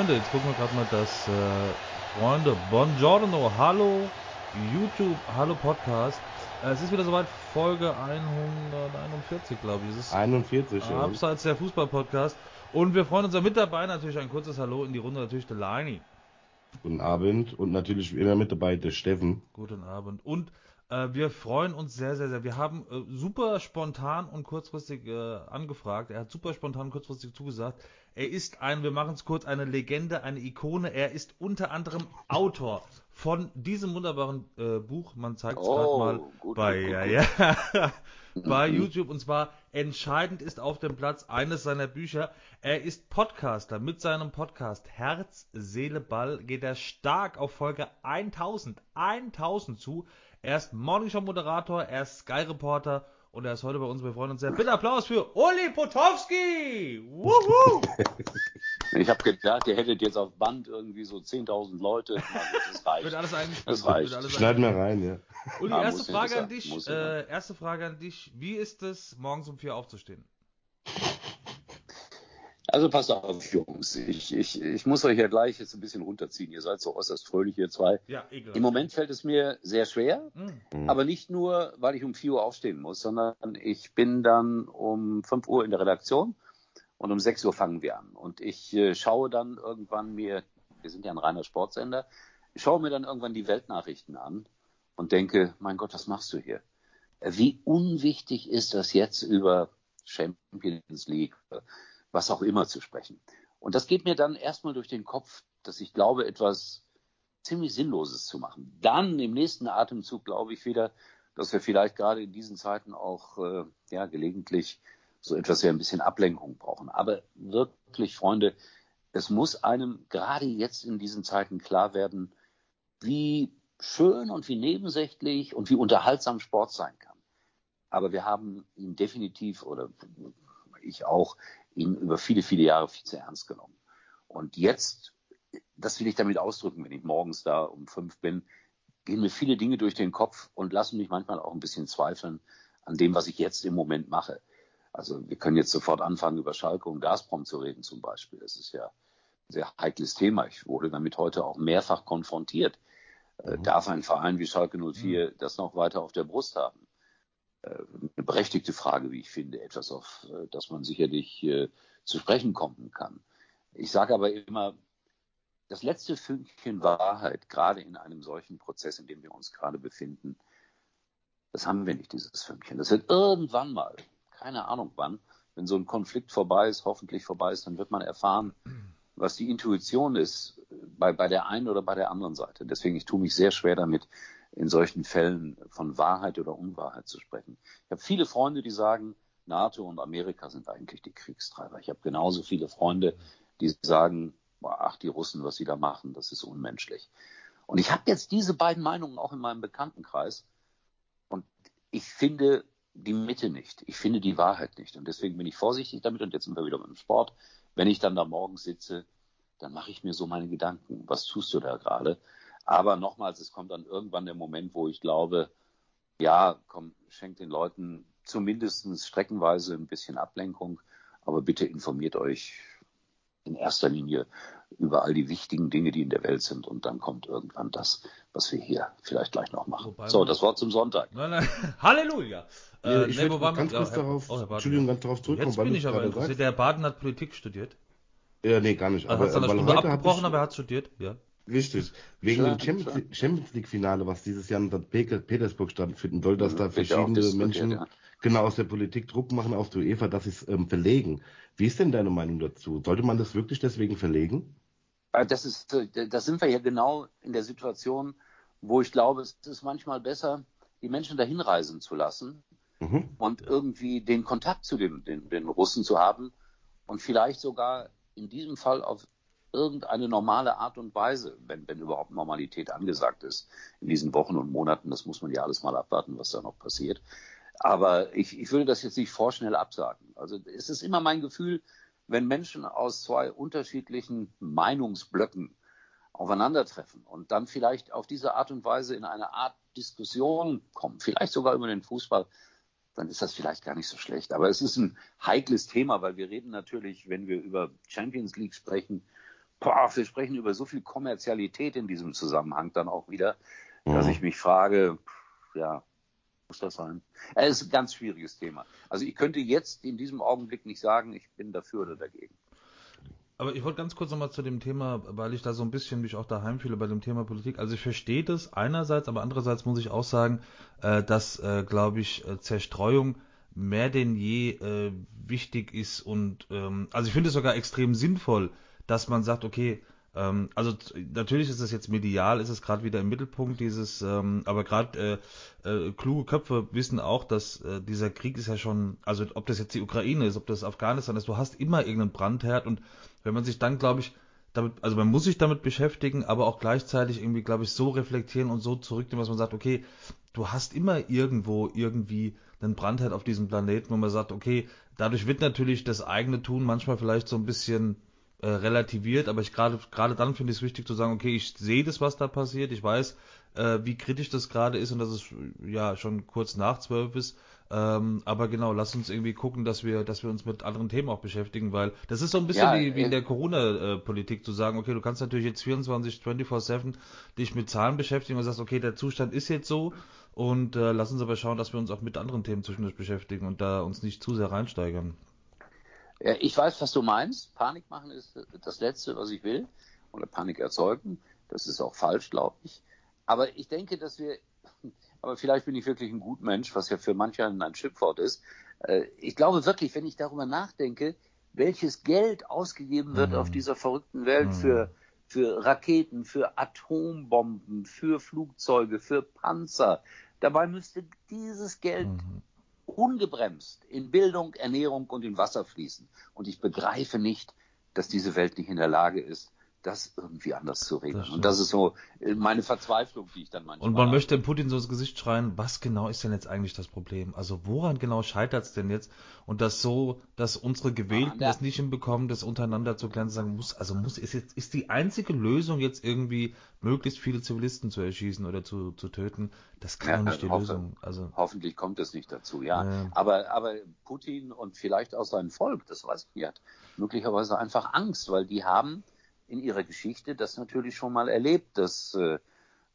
Freunde, jetzt gucken wir gerade mal das, äh, Freunde, Buongiorno, hallo YouTube, hallo Podcast. Äh, es ist wieder soweit, Folge 141, glaube ich. Es ist 41, ja. abseits der Fußball-Podcast. Und wir freuen uns ja mit dabei, natürlich ein kurzes Hallo in die Runde, natürlich der Leini. Guten Abend und natürlich wie immer mit dabei der Steffen. Guten Abend. Und wir freuen uns sehr, sehr, sehr. Wir haben äh, super spontan und kurzfristig äh, angefragt. Er hat super spontan und kurzfristig zugesagt. Er ist ein, wir machen es kurz, eine Legende, eine Ikone. Er ist unter anderem Autor von diesem wunderbaren äh, Buch. Man zeigt es Oh, gerade mal gut, bei, gut, ja, gut, ja, bei YouTube. Und zwar entscheidend ist auf dem Platz eines seiner Bücher. Er ist Podcaster. Mit seinem Podcast Herz, Seele, Ball geht er stark auf Folge 1000, 1000 zu. Er ist Morningshow Moderator, er ist Sky Reporter und er ist heute bei uns. Wir freuen uns sehr. Bitte Applaus für Uli Potowski! Wuhu! Ich habe gedacht, ihr hättet jetzt auf Band irgendwie so 10.000 Leute. Das reicht. Wird alles. Das reicht. Alles Schneiden wir rein, ja. Uli, erste ja Frage an dich. Äh, erste Frage an dich. Wie ist es, morgens um vier aufzustehen? Also passt auf, Jungs. Ich, ich, ich muss euch ja gleich jetzt ein bisschen runterziehen. Ihr seid so äußerst fröhlich, ihr zwei. Ja, egal. Im Moment fällt es mir sehr schwer, Hm. aber nicht nur, weil ich um 4 Uhr aufstehen muss, sondern ich bin dann um 5 Uhr in der Redaktion und um 6 Uhr fangen wir an. Und ich äh, schaue dann irgendwann mir, wir sind ja ein reiner Sportsender, ich schaue mir dann irgendwann die Weltnachrichten an und denke, mein Gott, was machst du hier? Wie unwichtig ist das jetzt über Champions League, was auch immer zu sprechen. Und das geht mir dann erstmal durch den Kopf, dass ich glaube, etwas ziemlich Sinnloses zu machen. Dann im nächsten Atemzug glaube ich wieder, dass wir vielleicht gerade in diesen Zeiten auch äh, ja gelegentlich so etwas ja ein bisschen Ablenkung brauchen. Aber wirklich, Freunde, es muss einem gerade jetzt in diesen Zeiten klar werden, wie schön und wie nebensächlich und wie unterhaltsam Sport sein kann. Aber wir haben ihn definitiv oder ich auch ihn über viele, viele Jahre viel zu ernst genommen. Und jetzt, das will ich damit ausdrücken, wenn ich morgens da um fünf bin, gehen mir viele Dinge durch den Kopf und lassen mich manchmal auch ein bisschen zweifeln an dem, was ich jetzt im Moment mache. Also wir können jetzt sofort anfangen, über Schalke und Gazprom zu reden zum Beispiel. Das ist ja ein sehr heikles Thema. Ich wurde damit heute auch mehrfach konfrontiert. Äh, Darf ein Verein wie Schalke 04 das noch weiter auf der Brust haben? Äh, Eine berechtigte Frage, wie ich finde, etwas, auf äh, das man sicherlich äh, zu sprechen kommen kann. Ich sage aber immer, das letzte Fünkchen Wahrheit, gerade in einem solchen Prozess, in dem wir uns gerade befinden, das haben wir nicht, dieses Fünkchen. Das wird irgendwann mal, keine Ahnung wann, wenn so ein Konflikt vorbei ist, hoffentlich vorbei ist, dann wird man erfahren, was die Intuition ist äh, bei, bei der einen oder bei der anderen Seite. Deswegen, ich tue mich sehr schwer damit, in solchen Fällen von Wahrheit oder Unwahrheit zu sprechen. Ich habe viele Freunde, die sagen, NATO und Amerika sind eigentlich die Kriegstreiber. Ich habe genauso viele Freunde, die sagen, ach, die Russen, was sie da machen, das ist unmenschlich. Und ich habe jetzt diese beiden Meinungen auch in meinem Bekanntenkreis. Und ich finde die Mitte nicht. Ich finde die Wahrheit nicht. Und deswegen bin ich vorsichtig damit. Und jetzt sind wir wieder beim Sport. Wenn ich dann da morgens sitze, dann mache ich mir so meine Gedanken. Was tust du da gerade? Aber nochmals, es kommt dann irgendwann der Moment, wo ich glaube, ja, komm, schenkt den Leuten zumindest streckenweise ein bisschen Ablenkung. Aber bitte informiert euch in erster Linie über all die wichtigen Dinge, die in der Welt sind. Und dann kommt irgendwann das, was wir hier vielleicht gleich noch machen. Wobei so, das Wort zum Sonntag. Nein, nein. Halleluja! Ja, Äh, ich nee, würde wo waren wir? ganz kurz darauf, oh, Entschuldigung, ganz darauf zurückkommen, Jetzt bin ich aber interessiert. Der Herr Baden hat Politik studiert. Ja, nee, gar nicht. Er Aber, hat weil Stunde abgebrochen, ich, aber er hat studiert. Ja. Richtig. Wegen dem Champions. Champions League Finale, was dieses Jahr in Pe- Petersburg stattfinden soll, dass da Wird ja auch verschiedene Menschen ja. genau aus der Politik Druck machen auf die UEFA, dass sie es ähm, verlegen. Wie ist denn deine Meinung dazu? Sollte man das wirklich deswegen verlegen? Äh, Das ist, äh, da sind wir ja genau in der Situation, wo ich glaube, es ist manchmal besser, die Menschen dahin reisen zu lassen Mhm. und irgendwie den Kontakt zu den, den, den Russen zu haben und vielleicht sogar in diesem Fall auf irgendeine normale Art und Weise, wenn, wenn überhaupt Normalität angesagt ist in diesen Wochen und Monaten. Das muss man ja alles mal abwarten, was da noch passiert. Aber ich, ich würde das jetzt nicht vorschnell absagen. Also es ist immer mein Gefühl, wenn Menschen aus zwei unterschiedlichen Meinungsblöcken aufeinandertreffen und dann vielleicht auf diese Art und Weise in eine Art Diskussion kommen, vielleicht sogar über den Fußball, dann ist das vielleicht gar nicht so schlecht. Aber es ist ein heikles Thema, weil wir reden natürlich, wenn wir über Champions League sprechen, boah, wir sprechen über so viel Kommerzialität in diesem Zusammenhang dann auch wieder, dass mhm. ich mich frage, ja, muss das sein? Es ist ein ganz schwieriges Thema. Also ich könnte jetzt in diesem Augenblick nicht sagen, ich bin dafür oder dagegen. Aber ich wollte ganz kurz nochmal zu dem Thema, weil ich da so ein bisschen mich auch daheim fühle bei dem Thema Politik. Also ich verstehe das einerseits, aber andererseits muss ich auch sagen, äh, dass, äh, glaube ich, äh, Zerstreuung mehr denn je äh, wichtig ist und ähm, also ich finde es sogar extrem sinnvoll, dass man sagt, okay, ähm, also natürlich ist es jetzt medial, ist es gerade wieder im Mittelpunkt dieses, ähm, aber gerade äh, äh, kluge Köpfe wissen auch, dass äh, dieser Krieg ist ja schon, also ob das jetzt die Ukraine ist, ob das Afghanistan ist, du hast immer irgendeinen Brandherd und wenn man sich dann, glaube ich, damit, also man muss sich damit beschäftigen, aber auch gleichzeitig irgendwie, glaube ich, so reflektieren und so zurücknehmen, dass man sagt, okay, du hast immer irgendwo irgendwie einen Brandherd auf diesem Planeten, wo man sagt, okay, dadurch wird natürlich das eigene Tun manchmal vielleicht so ein bisschen äh, relativiert, aber ich gerade gerade dann finde ich es wichtig zu sagen, okay, ich sehe das, was da passiert, ich weiß, äh, wie kritisch das gerade ist und dass es ja schon kurz nach zwölf ist. Ähm, aber genau, lass uns irgendwie gucken, dass wir, dass wir uns mit anderen Themen auch beschäftigen, weil das ist so ein bisschen ja, wie, wie in äh, der Corona-Politik zu sagen, okay, du kannst natürlich jetzt 24, 24-7 dich mit Zahlen beschäftigen und sagst, okay, der Zustand ist jetzt so und äh, lass uns aber schauen, dass wir uns auch mit anderen Themen zwischendurch beschäftigen und da uns nicht zu sehr reinsteigern. Ich weiß, was du meinst. Panik machen ist das Letzte, was ich will. Oder Panik erzeugen. Das ist auch falsch, glaube ich. Aber ich denke, dass wir, aber vielleicht bin ich wirklich ein gut Mensch, was ja für manche ein Schimpfwort ist. Äh, ich glaube wirklich, wenn ich darüber nachdenke, welches Geld ausgegeben wird mhm. auf dieser verrückten Welt mhm. für, für Raketen, für Atombomben, für Flugzeuge, für Panzer. Dabei müsste dieses Geld mhm ungebremst in Bildung, Ernährung und in Wasser fließen. Und ich begreife nicht, dass diese Welt nicht in der Lage ist, das irgendwie anders zu regeln. Das und das ist so äh, meine Verzweiflung, die ich dann manchmal. Und man habe. möchte Putin so ins Gesicht schreien, was genau ist denn jetzt eigentlich das Problem? Also woran genau scheitert es denn jetzt? Und das so, dass unsere Gewählten ja, das nicht hinbekommen, das untereinander zu klären, sagen muss, also muss, ist jetzt, ist die einzige Lösung jetzt irgendwie möglichst viele Zivilisten zu erschießen oder zu, zu töten? Das kann ja, doch nicht die hoffe, Lösung. Also hoffentlich kommt es nicht dazu, ja. ja. Aber, aber Putin und vielleicht auch sein Volk, das weiß ich nicht, hat möglicherweise einfach Angst, weil die haben in ihrer Geschichte das natürlich schon mal erlebt, dass äh,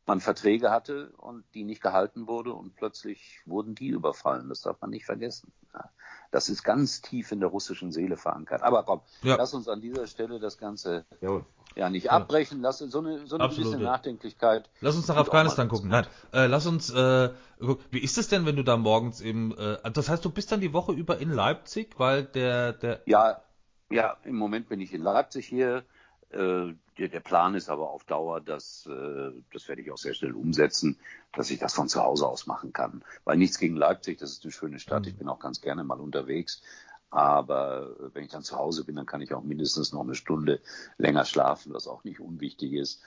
man Verträge hatte und die nicht gehalten wurde und plötzlich wurden die überfallen. Das darf man nicht vergessen. Ja, das ist ganz tief in der russischen Seele verankert. Aber komm, ja. lass uns an dieser Stelle das Ganze ja, ja nicht abbrechen. Lass so eine, so eine gewisse Nachdenklichkeit. Lass uns nach Afghanistan gucken. Nein, äh, lass uns. Äh, wie ist es denn, wenn du da morgens im? Äh, das heißt, du bist dann die Woche über in Leipzig, weil der der. Ja, ja. Im Moment bin ich in Leipzig hier der, der, Plan ist aber auf Dauer, dass, äh, das werde ich auch sehr schnell umsetzen, dass ich das von zu Hause aus machen kann. Weil nichts gegen Leipzig, das ist eine schöne Stadt, mhm. ich bin auch ganz gerne mal unterwegs. Aber wenn ich dann zu Hause bin, dann kann ich auch mindestens noch eine Stunde länger schlafen, was auch nicht unwichtig ist.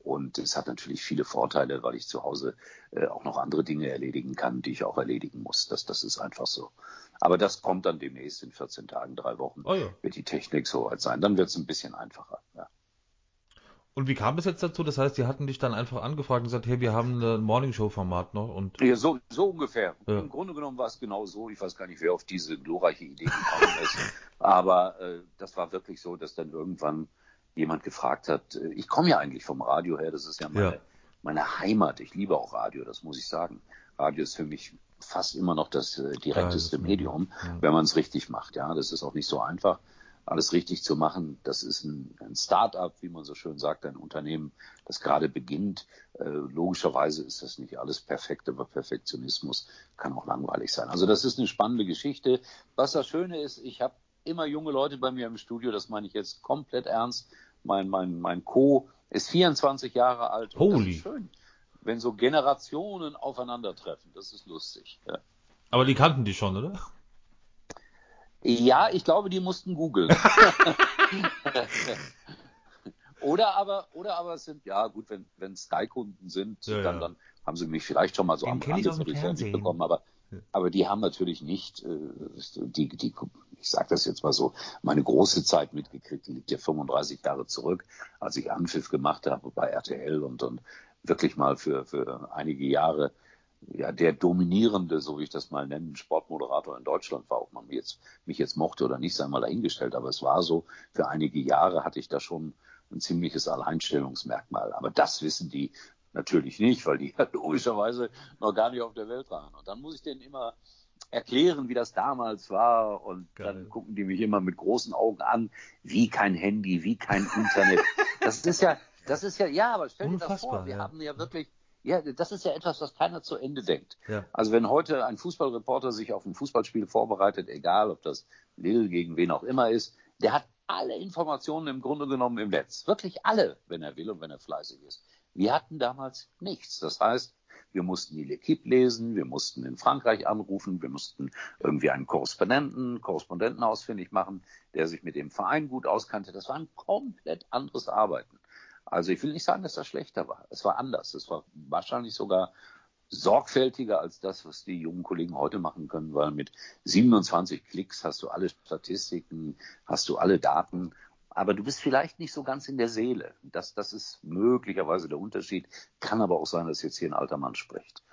Und es hat natürlich viele Vorteile, weil ich zu Hause äh, auch noch andere Dinge erledigen kann, die ich auch erledigen muss. Das, das ist einfach so. Aber das kommt dann demnächst in 14 Tagen, drei Wochen, oh ja. wird die Technik so weit sein. Dann wird es ein bisschen einfacher. Ja. Und wie kam es jetzt dazu? Das heißt, die hatten dich dann einfach angefragt und gesagt, hey, wir haben ein Morningshow-Format noch und. Ja, so, so ungefähr. Ja. Im Grunde genommen war es genau so. Ich weiß gar nicht, wer auf diese glorreiche Idee gekommen ist. Aber äh, das war wirklich so, dass dann irgendwann jemand gefragt hat, äh, ich komme ja eigentlich vom Radio her, das ist ja meine, ja. meine Heimat. Ich liebe auch Radio, das muss ich sagen. Radio ist für mich fast immer noch das äh, direkteste ja, das Medium, ja. wenn man es richtig macht. Ja, das ist auch nicht so einfach, alles richtig zu machen. Das ist ein, ein Start-up, wie man so schön sagt, ein Unternehmen, das gerade beginnt. Äh, logischerweise ist das nicht alles perfekt, aber Perfektionismus kann auch langweilig sein. Also das ist eine spannende Geschichte. Was das Schöne ist, ich habe immer junge Leute bei mir im Studio, das meine ich jetzt komplett ernst. Mein, mein, mein Co. ist 24 Jahre alt. Holy. Schön wenn so Generationen aufeinandertreffen. Das ist lustig. Ja. Aber die kannten die schon, oder? Ja, ich glaube, die mussten googeln. oder aber, oder aber es sind, ja gut, wenn, wenn Sky-Kunden sind, ja, dann, ja. dann haben sie mich vielleicht schon mal so Den am Rande bekommen, aber, aber die haben natürlich nicht, äh, die, die, ich sage das jetzt mal so, meine große Zeit mitgekriegt, die liegt ja 35 Jahre zurück, als ich Anpfiff gemacht habe bei RTL und, und wirklich mal für, für einige Jahre ja, der dominierende, so wie ich das mal nennen, Sportmoderator in Deutschland war, ob man mich jetzt, mich jetzt mochte oder nicht, sei mal dahingestellt. Aber es war so, für einige Jahre hatte ich da schon ein ziemliches Alleinstellungsmerkmal. Aber das wissen die natürlich nicht, weil die ja logischerweise noch gar nicht auf der Welt waren. Und dann muss ich denen immer erklären, wie das damals war. Und Geil. dann gucken die mich immer mit großen Augen an, wie kein Handy, wie kein Internet. das ist ja, das ist ja, ja, aber stell dir das vor, wir ja. haben ja wirklich, ja, das ist ja etwas, was keiner zu Ende denkt. Ja. Also wenn heute ein Fußballreporter sich auf ein Fußballspiel vorbereitet, egal ob das Lille gegen wen auch immer ist, der hat alle Informationen im Grunde genommen im Netz. Wirklich alle, wenn er will und wenn er fleißig ist. Wir hatten damals nichts. Das heißt, wir mussten die L'Equipe lesen, wir mussten in Frankreich anrufen, wir mussten irgendwie einen Korrespondenten, Korrespondenten ausfindig machen, der sich mit dem Verein gut auskannte. Das war ein komplett anderes Arbeiten. Also ich will nicht sagen, dass das schlechter war. Es war anders. Es war wahrscheinlich sogar sorgfältiger als das, was die jungen Kollegen heute machen können, weil mit 27 Klicks hast du alle Statistiken, hast du alle Daten, aber du bist vielleicht nicht so ganz in der Seele. Das, das ist möglicherweise der Unterschied. Kann aber auch sein, dass jetzt hier ein alter Mann spricht.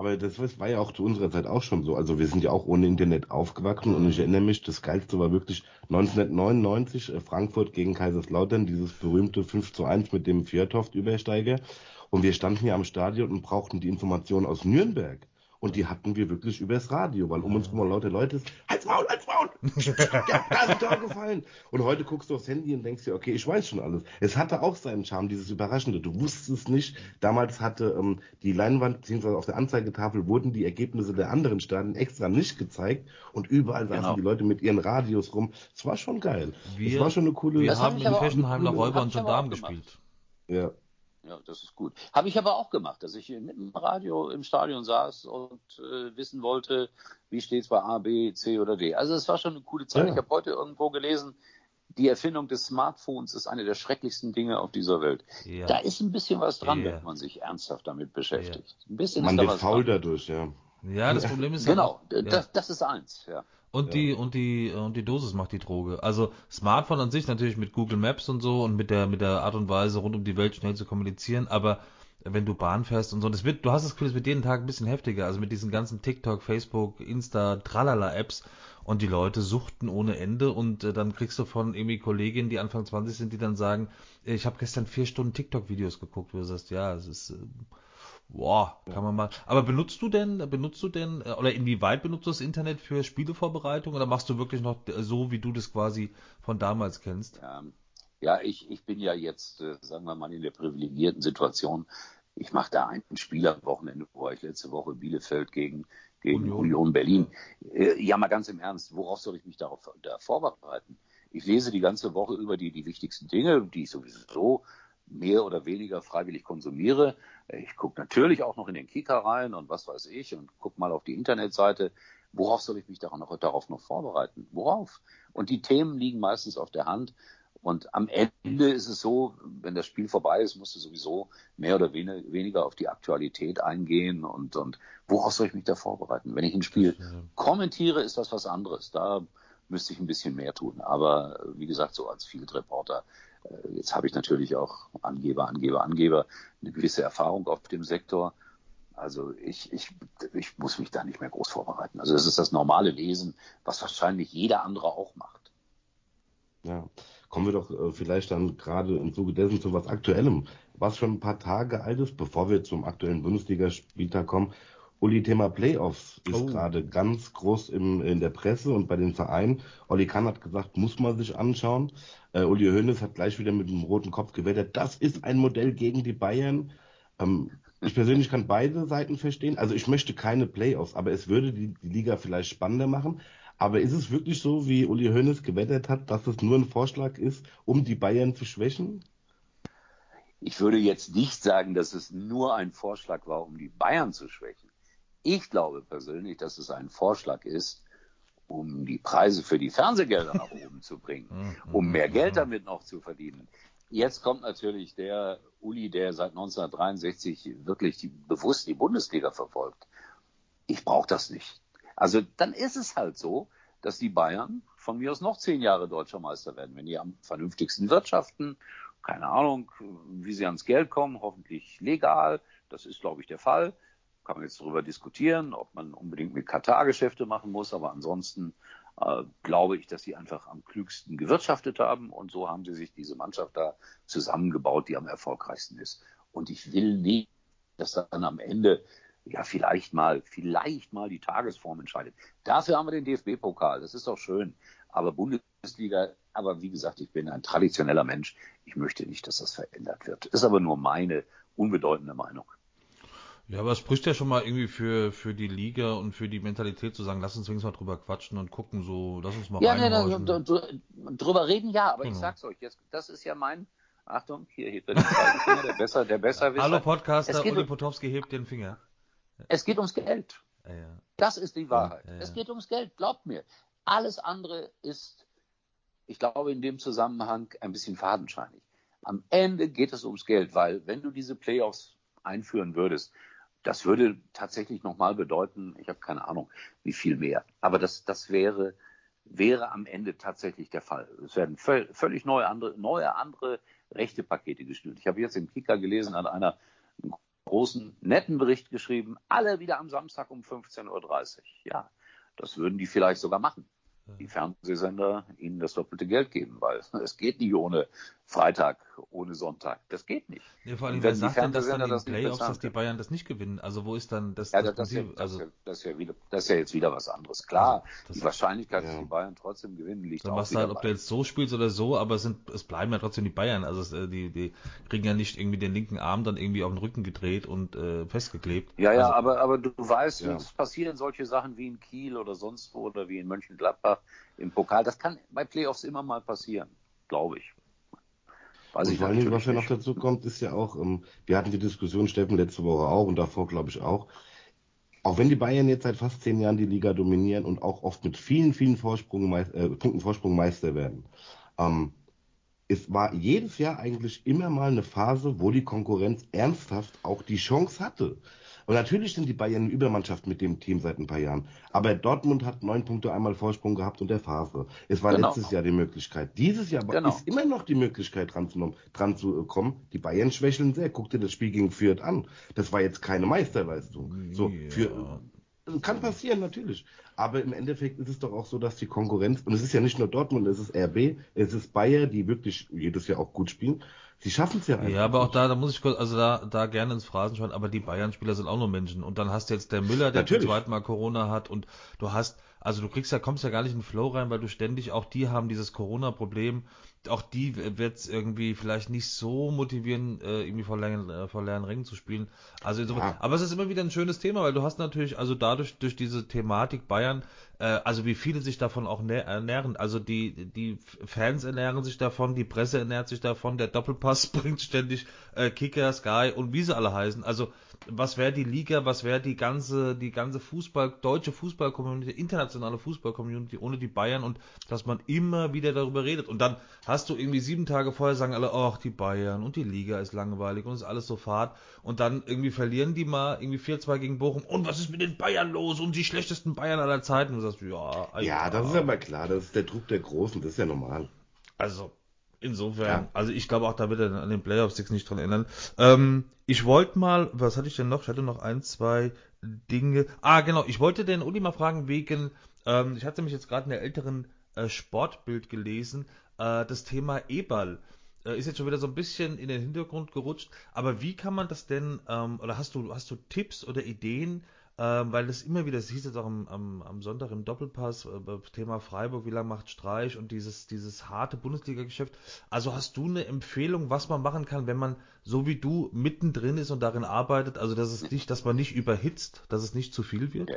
Aber das war ja auch zu unserer Zeit auch schon so. Also wir sind ja auch ohne Internet aufgewachsen und ich erinnere mich, das Geilste war wirklich 1999 äh, Frankfurt gegen Kaiserslautern, dieses berühmte 5 zu 1 mit dem Fjordhoft-Übersteiger. Und wir standen hier am Stadion und brauchten die Informationen aus Nürnberg. Und die hatten wir wirklich übers Radio, weil um uns lauter Leute ist, halt's Maul, halt's Maul! ja, da ist ein Tor gefallen. Und heute guckst du aufs Handy und denkst dir, okay, ich weiß schon alles. Es hatte auch seinen Charme, dieses Überraschende. Du wusstest es nicht. Damals hatte ähm, die Leinwand, beziehungsweise auf der Anzeigetafel wurden die Ergebnisse der anderen Staaten extra nicht gezeigt und überall saßen genau. die Leute mit ihren Radios rum. Es war schon geil. Wir, es war schon eine coole Wir haben in noch Räuber und Gendarmen gespielt. Ja. Ja, das ist gut. Habe ich aber auch gemacht, dass ich mit dem Radio im Stadion saß und äh, wissen wollte, wie steht es bei A, B, C oder D. Also es war schon eine coole Zeit. Ja. Ich habe heute irgendwo gelesen, die Erfindung des Smartphones ist eine der schrecklichsten Dinge auf dieser Welt. Ja. Da ist ein bisschen was dran, ja. wenn man sich ernsthaft damit beschäftigt. Ein bisschen man ist wird faul dran. dadurch, ja. Ja, das Problem ist genau, ja. das, das ist eins, ja. Und ja. die und die und die Dosis macht die Droge. Also Smartphone an sich natürlich mit Google Maps und so und mit der mit der Art und Weise rund um die Welt schnell zu kommunizieren, aber wenn du Bahn fährst und so, das wird, du hast das Gefühl, es wird jeden Tag ein bisschen heftiger, also mit diesen ganzen TikTok, Facebook, Insta, Tralala Apps. Und die Leute suchten ohne Ende. Und äh, dann kriegst du von irgendwie Kolleginnen, die Anfang 20 sind, die dann sagen, ich habe gestern vier Stunden TikTok Videos geguckt, wo du sagst, ja, es ist äh, Boah, kann man mal. Aber benutzt du denn, benutzt du denn, äh, oder inwieweit benutzt du das Internet für Spielevorbereitung oder machst du wirklich noch so, wie du das quasi von damals kennst? Ja, ja ich, ich bin ja jetzt, äh, sagen wir mal, in der privilegierten Situation. Ich mache da ein Spiel am Wochenende, wo ich letzte Woche Bielefeld gegen, gegen Union. Union Berlin. Äh, ja, mal ganz im Ernst, worauf soll ich mich darauf da vorbereiten? Ich lese die ganze Woche über die, die wichtigsten Dinge, die ich sowieso mehr oder weniger freiwillig konsumiere. Ich gucke natürlich auch noch in den Kika rein und was weiß ich und gucke mal auf die Internetseite. Worauf soll ich mich darauf noch, darauf noch vorbereiten? Worauf? Und die Themen liegen meistens auf der Hand. Und am Ende ist es so, wenn das Spiel vorbei ist, musst du sowieso mehr oder weniger auf die Aktualität eingehen und, und worauf soll ich mich da vorbereiten? Wenn ich ein Spiel kommentiere, ist das was anderes. Da müsste ich ein bisschen mehr tun. Aber wie gesagt, so als Field Reporter jetzt habe ich natürlich auch Angeber, Angeber, Angeber, eine gewisse Erfahrung auf dem Sektor. Also ich, ich, ich muss mich da nicht mehr groß vorbereiten. Also das ist das normale Lesen, was wahrscheinlich jeder andere auch macht. Ja, kommen wir doch äh, vielleicht dann gerade im Zuge dessen zu was Aktuellem, was schon ein paar Tage alt ist, bevor wir zum aktuellen Bundesligaspieltag kommen. Uli, Thema Playoffs ist oh. gerade ganz groß im, in der Presse und bei den Vereinen. Olli Kahn hat gesagt, muss man sich anschauen. Äh, Uli Hoeneß hat gleich wieder mit dem roten Kopf gewettert. Das ist ein Modell gegen die Bayern. Ähm, ich persönlich kann beide Seiten verstehen. Also ich möchte keine Playoffs, aber es würde die, die Liga vielleicht spannender machen. Aber ist es wirklich so, wie Uli Hoeneß gewettert hat, dass es nur ein Vorschlag ist, um die Bayern zu schwächen? Ich würde jetzt nicht sagen, dass es nur ein Vorschlag war, um die Bayern zu schwächen. Ich glaube persönlich, dass es ein Vorschlag ist, um die Preise für die Fernsehgelder nach oben zu bringen, mhm. um mehr Geld damit noch zu verdienen. Jetzt kommt natürlich der Uli, der seit 1963 wirklich die, bewusst die Bundesliga verfolgt. Ich brauche das nicht. Also dann ist es halt so, dass die Bayern von mir aus noch zehn Jahre deutscher Meister werden, wenn die am vernünftigsten wirtschaften. Keine Ahnung, wie sie ans Geld kommen, hoffentlich legal. Das ist, glaube ich, der Fall kann man jetzt darüber diskutieren, ob man unbedingt mit Katar Geschäfte machen muss, aber ansonsten äh, glaube ich, dass sie einfach am klügsten gewirtschaftet haben und so haben sie sich diese Mannschaft da zusammengebaut, die am erfolgreichsten ist. Und ich will nicht, dass dann am Ende ja vielleicht mal, vielleicht mal die Tagesform entscheidet. Dafür haben wir den DFB-Pokal. Das ist doch schön. Aber Bundesliga, aber wie gesagt, ich bin ein traditioneller Mensch. Ich möchte nicht, dass das verändert wird. Ist aber nur meine unbedeutende Meinung. Ja, aber es spricht ja schon mal irgendwie für, für die Liga und für die Mentalität zu sagen, lass uns wenigstens mal drüber quatschen und gucken, so, lass uns mal Ja, nee, nee, drüber reden, ja, aber genau. ich sag's euch, jetzt, das ist ja mein, Achtung, hier hebt er den Finger, der besser, der besser Hallo Podcaster, Uli Potowski hebt den Finger. Es geht ums Geld. Ja, ja. Das ist die Wahrheit. Ja, es geht ums Geld, glaubt mir. Alles andere ist, ich glaube, in dem Zusammenhang ein bisschen fadenscheinig. Am Ende geht es ums Geld, weil wenn du diese Playoffs einführen würdest, das würde tatsächlich nochmal bedeuten, ich habe keine Ahnung, wie viel mehr. Aber das, das wäre, wäre am Ende tatsächlich der Fall. Es werden völlig neue andere, neue andere rechte Pakete gestellt. Ich habe jetzt im Kicker gelesen, an einer großen, netten Bericht geschrieben, alle wieder am Samstag um 15.30 Uhr. Ja, das würden die vielleicht sogar machen die Fernsehsender ihnen das doppelte Geld geben, weil es geht nicht ohne Freitag, ohne Sonntag. Das geht nicht. Ja, vor allem, wer sagt denn, dass dann in den Playoffs, dass die Bayern das nicht gewinnen? Also wo ist dann das, ja, das, das Prinzip? Das, also, das, ist ja wieder, das ist ja jetzt wieder was anderes. Klar, also, die Wahrscheinlichkeit, ja. dass die Bayern trotzdem gewinnen, liegt dann auch machst du halt, ob du jetzt so spielst oder so, aber es, sind, es bleiben ja trotzdem die Bayern. Also es, äh, die, die kriegen ja nicht irgendwie den linken Arm dann irgendwie auf den Rücken gedreht und äh, festgeklebt. Ja, ja, also, aber, aber du weißt, ja. es passieren solche Sachen wie in Kiel oder sonst wo oder wie in Mönchengladbach im Pokal. Das kann bei Playoffs immer mal passieren, glaube ich. Weiß und ich vor allem, was ja noch dazu kommt, ist ja auch, ähm, wir hatten die Diskussion, Steffen, letzte Woche auch und davor, glaube ich, auch. Auch wenn die Bayern jetzt seit fast zehn Jahren die Liga dominieren und auch oft mit vielen, vielen Vorsprung, äh, Punkten Vorsprung Meister werden, ähm, es war jedes Jahr eigentlich immer mal eine Phase, wo die Konkurrenz ernsthaft auch die Chance hatte. Und natürlich sind die Bayern eine Übermannschaft mit dem Team seit ein paar Jahren. Aber Dortmund hat neun Punkte einmal Vorsprung gehabt und der Phase. Es war genau. letztes Jahr die Möglichkeit. Dieses Jahr genau. ist immer noch die Möglichkeit dran zu, dran zu kommen. Die Bayern schwächeln sehr. Guck dir das Spiel gegen Fürth an. Das war jetzt keine Meisterleistung. So, für, kann passieren, natürlich. Aber im Endeffekt ist es doch auch so, dass die Konkurrenz, und es ist ja nicht nur Dortmund, es ist RB, es ist Bayer, die wirklich jedes Jahr auch gut spielen. Sie schaffen es ja einfach. Ja, aber auch da, da muss ich kurz, also da, da gerne ins Phrasen schauen, aber die Bayern-Spieler sind auch nur Menschen. Und dann hast du jetzt der Müller, der zum zweiten Mal Corona hat und du hast, also du kriegst ja, kommst ja gar nicht in den Flow rein, weil du ständig, auch die haben dieses Corona-Problem auch die wird es irgendwie vielleicht nicht so motivieren, äh, irgendwie vor leeren, äh, vor leeren Rängen zu spielen. Also ja. aber es ist immer wieder ein schönes Thema, weil du hast natürlich, also dadurch, durch diese Thematik Bayern, äh, also wie viele sich davon auch ernähren. Also die, die Fans ernähren sich davon, die Presse ernährt sich davon, der Doppelpass bringt ständig äh, Kicker, Sky und wie sie alle heißen. Also was wäre die Liga, was wäre die ganze, die ganze Fußball, deutsche Fußball-Community, internationale Fußball-Community ohne die Bayern und dass man immer wieder darüber redet. Und dann hast du irgendwie sieben Tage vorher sagen alle, ach, die Bayern und die Liga ist langweilig und ist alles so fad. Und dann irgendwie verlieren die mal irgendwie 4-2 gegen Bochum. Und was ist mit den Bayern los? Und die schlechtesten Bayern aller Zeiten. Und du sagst, ja, ja. Ja, das ist aber klar. Das ist der Druck der Großen. Das ist ja normal. Also, Insofern, ja. also ich glaube auch, da wird er an den Playoffs sich nicht dran ändern. Ähm, ich wollte mal, was hatte ich denn noch? Ich hatte noch ein, zwei Dinge. Ah, genau, ich wollte den Uli mal fragen wegen, ähm, ich hatte mich jetzt gerade in der älteren äh, Sportbild gelesen, äh, das Thema E-Ball. Äh, ist jetzt schon wieder so ein bisschen in den Hintergrund gerutscht, aber wie kann man das denn, ähm, oder hast du, hast du Tipps oder Ideen, weil das immer wieder, das hieß jetzt auch am, am, am Sonntag im Doppelpass, äh, Thema Freiburg, wie lange macht Streich und dieses, dieses harte Bundesliga-Geschäft. Also hast du eine Empfehlung, was man machen kann, wenn man so wie du mittendrin ist und darin arbeitet, also dass es nicht, dass man nicht überhitzt, dass es nicht zu viel wird?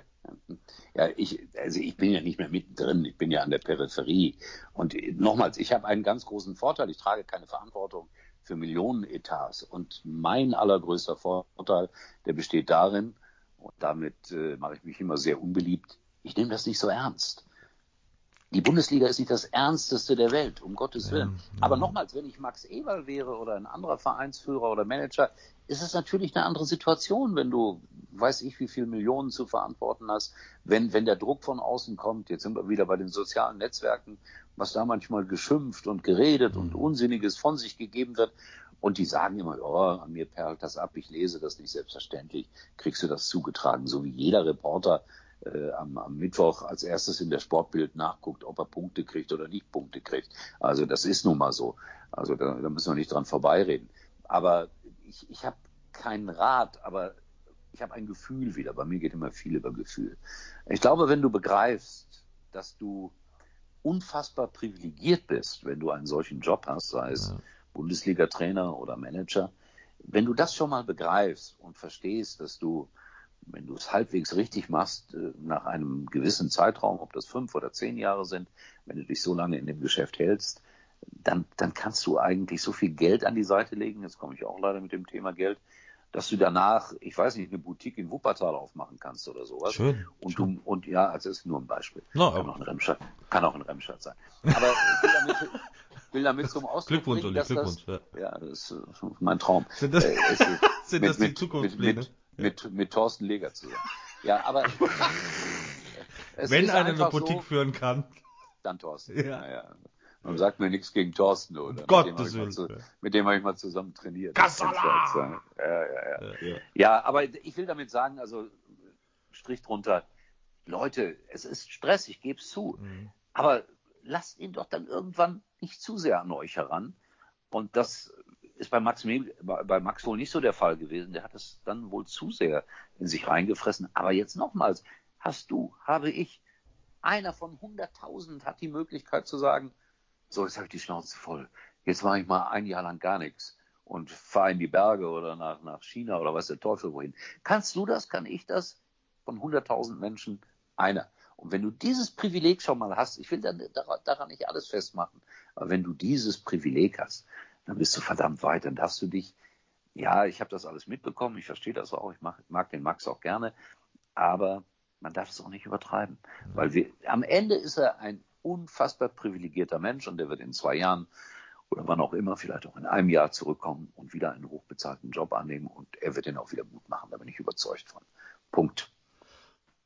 Ja, ich, also ich bin ja nicht mehr mittendrin, ich bin ja an der Peripherie. Und nochmals, ich habe einen ganz großen Vorteil, ich trage keine Verantwortung für Millionenetats. Und mein allergrößter Vorteil, der besteht darin, und damit äh, mache ich mich immer sehr unbeliebt. Ich nehme das nicht so ernst. Die Bundesliga ist nicht das Ernsteste der Welt, um Gottes Willen. Ja, ja. Aber nochmals, wenn ich Max Eberl wäre oder ein anderer Vereinsführer oder Manager, ist es natürlich eine andere Situation, wenn du, weiß ich, wie viel Millionen zu verantworten hast, wenn, wenn der Druck von außen kommt. Jetzt sind wir wieder bei den sozialen Netzwerken, was da manchmal geschimpft und geredet mhm. und Unsinniges von sich gegeben wird. Und die sagen immer, oh, an mir perlt das ab, ich lese das nicht selbstverständlich, kriegst du das zugetragen, so wie jeder Reporter äh, am, am Mittwoch als erstes in der Sportbild nachguckt, ob er Punkte kriegt oder nicht Punkte kriegt. Also das ist nun mal so. Also da, da müssen wir nicht dran vorbeireden. Aber ich, ich habe keinen Rat, aber ich habe ein Gefühl wieder. Bei mir geht immer viel über Gefühl. Ich glaube, wenn du begreifst, dass du unfassbar privilegiert bist, wenn du einen solchen Job hast, sei es ja. Bundesliga-Trainer oder Manager, wenn du das schon mal begreifst und verstehst, dass du, wenn du es halbwegs richtig machst, äh, nach einem gewissen Zeitraum, ob das fünf oder zehn Jahre sind, wenn du dich so lange in dem Geschäft hältst, dann, dann kannst du eigentlich so viel Geld an die Seite legen. Jetzt komme ich auch leider mit dem Thema Geld, dass du danach, ich weiß nicht, eine Boutique in Wuppertal aufmachen kannst oder sowas. Schön. Und schön. du, und ja, also ist nur ein Beispiel. No, kann, auch ein Remscheid, kann auch ein Remscheid sein. Aber ich will damit, will damit zum Ausdruck Glückwunsch, bringen, dass Glückwunsch. das, ja. ja, das ist mein Traum. Sind das, Äh, es- sind mit, das die Zukunftspläne? mit, mit, mit, mit Thorsten Leger zusammen. Ja, aber es Wenn ist einer eine Boutique so, führen kann. dann Thorsten. Ja. ja. Man sagt mir nichts gegen Thorsten, oder? Mit Gottes Willen. zu- Mit dem habe ich mal zusammen trainiert. Kassala! Ja, ja, ja. Ja. Ja, aber ich will damit sagen, also Strich drunter, Leute, es ist Stress, ich gebe es zu. Mhm. Aber lasst ihn doch dann irgendwann nicht zu sehr an euch heran. Und das ist bei Max, bei Max wohl nicht so der Fall gewesen. Der hat es dann wohl zu sehr in sich reingefressen. Aber jetzt nochmals, hast du, habe ich, einer von 100.000 hat die Möglichkeit zu sagen, so, jetzt habe ich die Schnauze voll. Jetzt mache ich mal ein Jahr lang gar nichts und fahre in die Berge oder nach, nach China oder weiß der Teufel wohin. Kannst du das? Kann ich das? Von 100.000 Menschen einer. Und wenn du dieses Privileg schon mal hast, ich will dann daran, nicht alles festmachen, aber wenn du dieses Privileg hast, dann bist du verdammt weit. Dann darfst du dich, ja, ich habe das alles mitbekommen, ich verstehe das auch, ich mag, mag den Max auch gerne, aber man darf es auch nicht übertreiben. Weil wir, am Ende ist er ein unfassbar privilegierter Mensch und der wird in zwei Jahren oder wann auch immer, vielleicht auch in einem Jahr zurückkommen und wieder einen hochbezahlten Job annehmen und er wird den auch wieder gut machen, da bin ich überzeugt von. Punkt.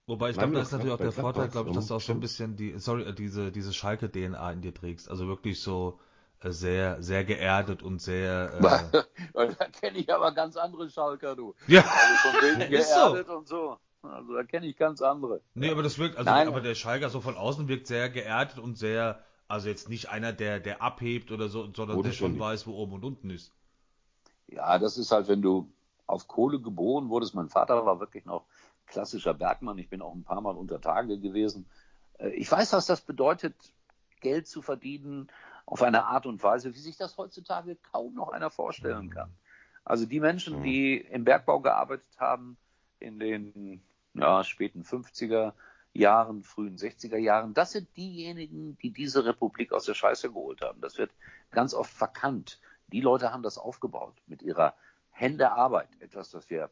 Wobei ich glaube, das ist natürlich auch der Vorteil, glaube ich, dass du auch so ein bisschen die, sorry, äh, diese, diese Schalke-DNA in dir trägst. Also wirklich so äh, sehr, sehr geerdet und sehr. Äh, da kenne ich aber ganz andere Schalker, du. ja, Also von wegen Ist so. geerdet und so. Also da kenne ich ganz andere. nee, aber das wirkt, also, Nein. aber der Schalker so von außen wirkt sehr geerdet und sehr, also jetzt nicht einer, der, der abhebt oder so, sondern der schon weiß, wo oben und unten ist. Ja, das ist halt, wenn du auf Kohle geboren wurdest. Mein Vater war wirklich noch klassischer Bergmann. Ich bin auch ein paar Mal unter Tage gewesen. Äh, Ich weiß, was das bedeutet, Geld zu verdienen auf eine Art und Weise, wie sich das heutzutage kaum noch einer vorstellen kann. Also die Menschen, Mhm. die im Bergbau gearbeitet haben in den ja, späten 50er Jahren, frühen 60er Jahren, das sind diejenigen, die diese Republik aus der Scheiße geholt haben. Das wird ganz oft verkannt. Die Leute haben das aufgebaut mit ihrer Händearbeit, etwas, das wir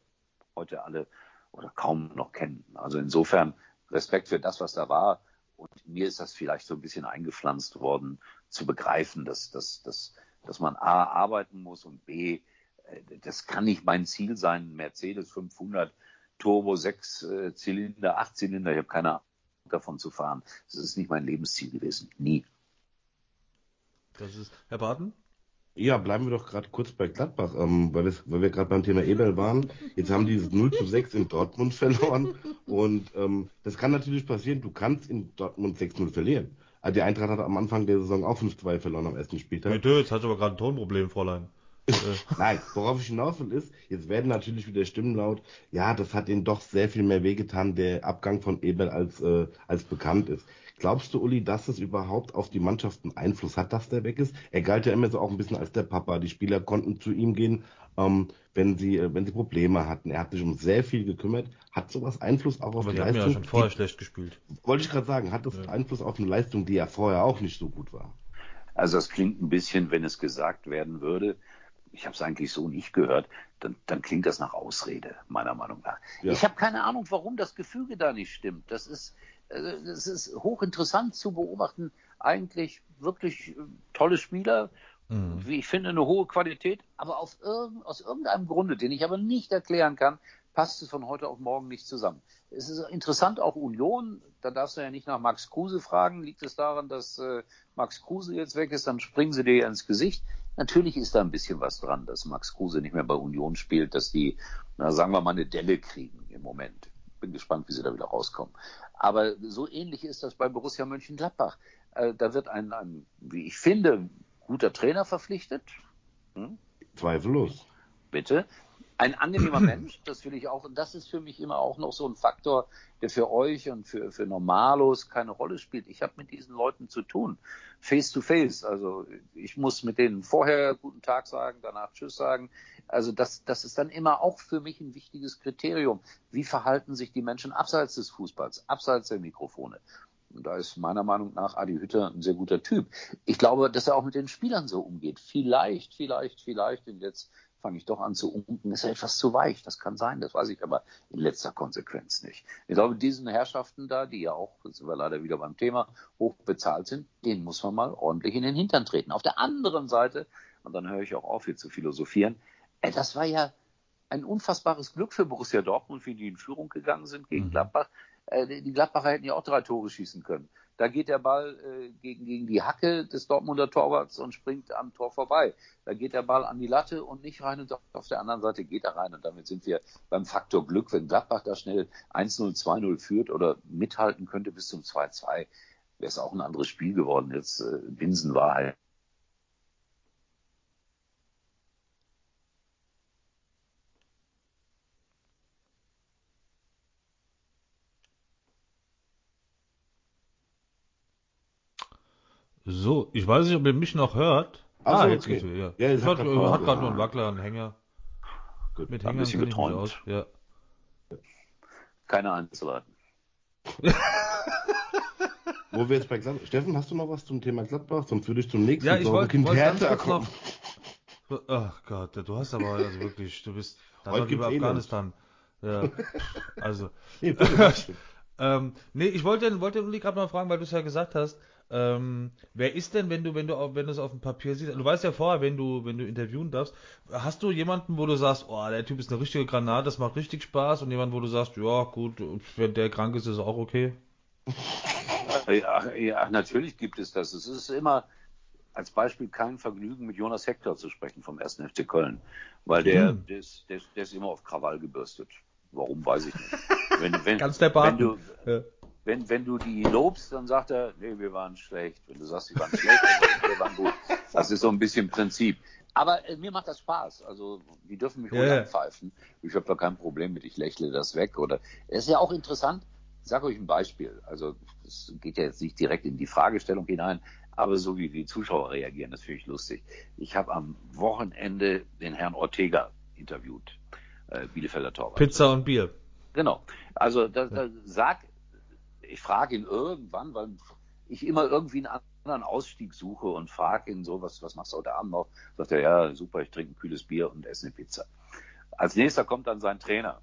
heute alle oder kaum noch kennen. Also insofern Respekt für das, was da war. Und mir ist das vielleicht so ein bisschen eingepflanzt worden, zu begreifen, dass, dass, dass, dass man A, arbeiten muss und B, äh, das kann nicht mein Ziel sein, Mercedes 500 Turbo 6 äh, Zylinder, 8 Zylinder, ich habe keine Ahnung davon zu fahren. Das ist nicht mein Lebensziel gewesen. Nie. Das ist, Herr Barton? Ja, bleiben wir doch gerade kurz bei Gladbach, ähm, weil, wir, weil wir gerade beim Thema Eberl waren. Jetzt haben die dieses 0 zu 6 in Dortmund verloren und ähm, das kann natürlich passieren, du kannst in Dortmund 6-0 verlieren. Also die Eintracht hat am Anfang der Saison auch 5-2 verloren am ersten Spieltag. Bitte, jetzt hast du aber gerade ein Tonproblem, Fräulein. Nein, worauf ich hinaus will ist, jetzt werden natürlich wieder Stimmen laut, ja, das hat ihnen doch sehr viel mehr wehgetan, der Abgang von Eberl als, äh, als bekannt ist. Glaubst du, Uli, dass es überhaupt auf die Mannschaften Einfluss hat, dass der weg ist? Er galt ja immer so auch ein bisschen als der Papa. Die Spieler konnten zu ihm gehen, ähm, wenn sie, äh, wenn sie Probleme hatten. Er hat sich um sehr viel gekümmert. Hat sowas Einfluss auch auf aber die die haben ja Leistung? schon vorher schlecht gespielt. Die, wollte ich gerade sagen, hat das Ja. Einfluss auf eine Leistung, die ja vorher auch nicht so gut war? Also das klingt ein bisschen, wenn es gesagt werden würde, ich habe es eigentlich so nicht gehört, dann, dann klingt das nach Ausrede, meiner Meinung nach. Ja. Ich habe keine Ahnung, warum das Gefüge da nicht stimmt. Das ist, äh, das ist hochinteressant zu beobachten. Eigentlich wirklich äh, tolle Spieler, Mhm. wie ich finde, eine hohe Qualität, aber irgend, aus irgendeinem Grunde, den ich aber nicht erklären kann, passt es von heute auf morgen nicht zusammen. Es ist interessant, auch Union, da darfst du ja nicht nach Max Kruse fragen, liegt es daran, dass äh, Max Kruse jetzt weg ist, dann springen sie dir ins Gesicht. Natürlich ist da ein bisschen was dran, dass Max Kruse nicht mehr bei Union spielt, dass die, na, sagen wir mal, eine Delle kriegen im Moment. bin gespannt, wie sie da wieder rauskommen. Aber so ähnlich ist das bei Borussia Mönchengladbach. Äh, da wird ein, ein, wie ich finde, guter Trainer verpflichtet. Hm? Zweifellos. Bitte ein angenehmer Mensch, das will ich auch, und das ist für mich immer auch noch so ein Faktor, der für euch und für, für Normalos keine Rolle spielt. Ich habe mit diesen Leuten zu tun, face to face. Also ich muss mit denen vorher guten Tag sagen, danach Tschüss sagen. Also das, das ist dann immer auch für mich ein wichtiges Kriterium. Wie verhalten sich die Menschen abseits des Fußballs, abseits der Mikrofone? Und da ist meiner Meinung nach Adi Hütter ein sehr guter Typ. Ich glaube, dass er auch mit den Spielern so umgeht. Vielleicht, vielleicht, vielleicht, und jetzt fange ich doch an zu unken, ist er etwas zu weich. Das kann sein, das weiß ich aber in letzter Konsequenz nicht. Ich glaube, diesen Herrschaften da, die ja auch, jetzt sind wir leider wieder beim Thema, hoch bezahlt sind, denen muss man mal ordentlich in den Hintern treten. Auf der anderen Seite, und dann höre ich auch auf, hier zu philosophieren, ey, das war ja ein unfassbares Glück für Borussia Dortmund, wie die in Führung gegangen sind gegen mhm. Gladbach. Äh, die Gladbacher hätten ja auch drei Tore schießen können. Da geht der Ball äh, gegen, gegen die Hacke des Dortmunder Torwarts und springt am Tor vorbei. Da geht der Ball an die Latte und nicht rein und auf der anderen Seite geht er rein. Und damit sind wir beim Faktor Glück. Wenn Gladbach da schnell 1-0, 2-0 führt oder mithalten könnte bis zum 2-2, wäre es auch ein anderes Spiel geworden. Jetzt äh, Binsen war halt So, ich weiß nicht, ob ihr mich noch hört. Ach ah, so, jetzt okay. geht's wieder. Ja, ja hat, hat, hat gerade noch einen Wackler, einen Hänger. Gut, Mit Hängern ein geträumt. aus. Ja. Keine einzuladen. Wo wir jetzt bei Gladbach. Steffen, hast du noch was zum Thema Gladbach? Sonst würde ich zum nächsten Ja, ich wollte wollt ganz kurz noch. Ach Gott, du hast aber also wirklich, du bist dann über Afghanistan. Ja. Also. nee, ähm, nee, ich wollte, wollte Uli gerade mal fragen, weil du es ja gesagt hast. Ähm, wer ist denn, wenn du, wenn du, wenn du es auf dem Papier siehst, du weißt ja vorher, wenn du, wenn du interviewen darfst, hast du jemanden, wo du sagst, oh, der Typ ist eine richtige Granate, das macht richtig Spaß, und jemanden, wo du sagst, ja, gut, wenn der krank ist, ist es auch okay? Ja, ja, natürlich gibt es das. Es ist immer als Beispiel kein Vergnügen, mit Jonas Hector zu sprechen vom 1. FC Köln, weil der, hm. der, ist, der, der ist immer auf Krawall gebürstet. Warum, weiß ich nicht. Wenn, wenn, Ganz der wenn du, ja wenn, wenn du die lobst, dann sagt er, nee, wir waren schlecht. Wenn du sagst, wir waren schlecht, dann wir waren gut. Das ist so ein bisschen Prinzip. Aber äh, mir macht das Spaß. Also die dürfen mich yeah. anpfeifen. Ich habe da kein Problem mit. Ich lächle das weg. Oder es ist ja auch interessant. Ich sage euch ein Beispiel. Also es geht ja jetzt nicht direkt in die Fragestellung hinein, aber so wie die Zuschauer reagieren, das finde ich lustig. Ich habe am Wochenende den Herrn Ortega interviewt, äh, Bielefelder Torwart. Pizza und Bier. Genau. Also da, da sag ich frage ihn irgendwann, weil ich immer irgendwie einen anderen Ausstieg suche und frage ihn so, was, was machst du heute Abend noch? Sagt er, ja, super, ich trinke ein kühles Bier und esse eine Pizza. Als nächster kommt dann sein Trainer.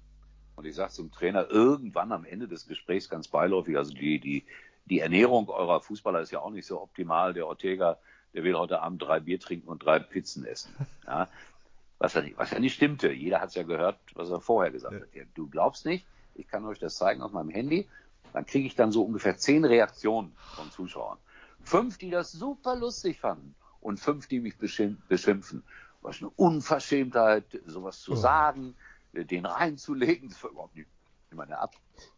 Und ich sage zum Trainer irgendwann am Ende des Gesprächs ganz beiläufig, also die, die, die Ernährung eurer Fußballer ist ja auch nicht so optimal. Der Ortega, der will heute Abend drei Bier trinken und drei Pizzen essen. Ja, was, ja nicht, was ja nicht stimmte. Jeder hat es ja gehört, was er vorher gesagt ja. hat. Du glaubst nicht, ich kann euch das zeigen auf meinem Handy dann kriege ich dann so ungefähr zehn Reaktionen von Zuschauern. Fünf, die das super lustig fanden und fünf, die mich beschimpfen. Was eine Unverschämtheit, sowas zu oh. sagen, den reinzulegen, das war überhaupt nicht meine, Ab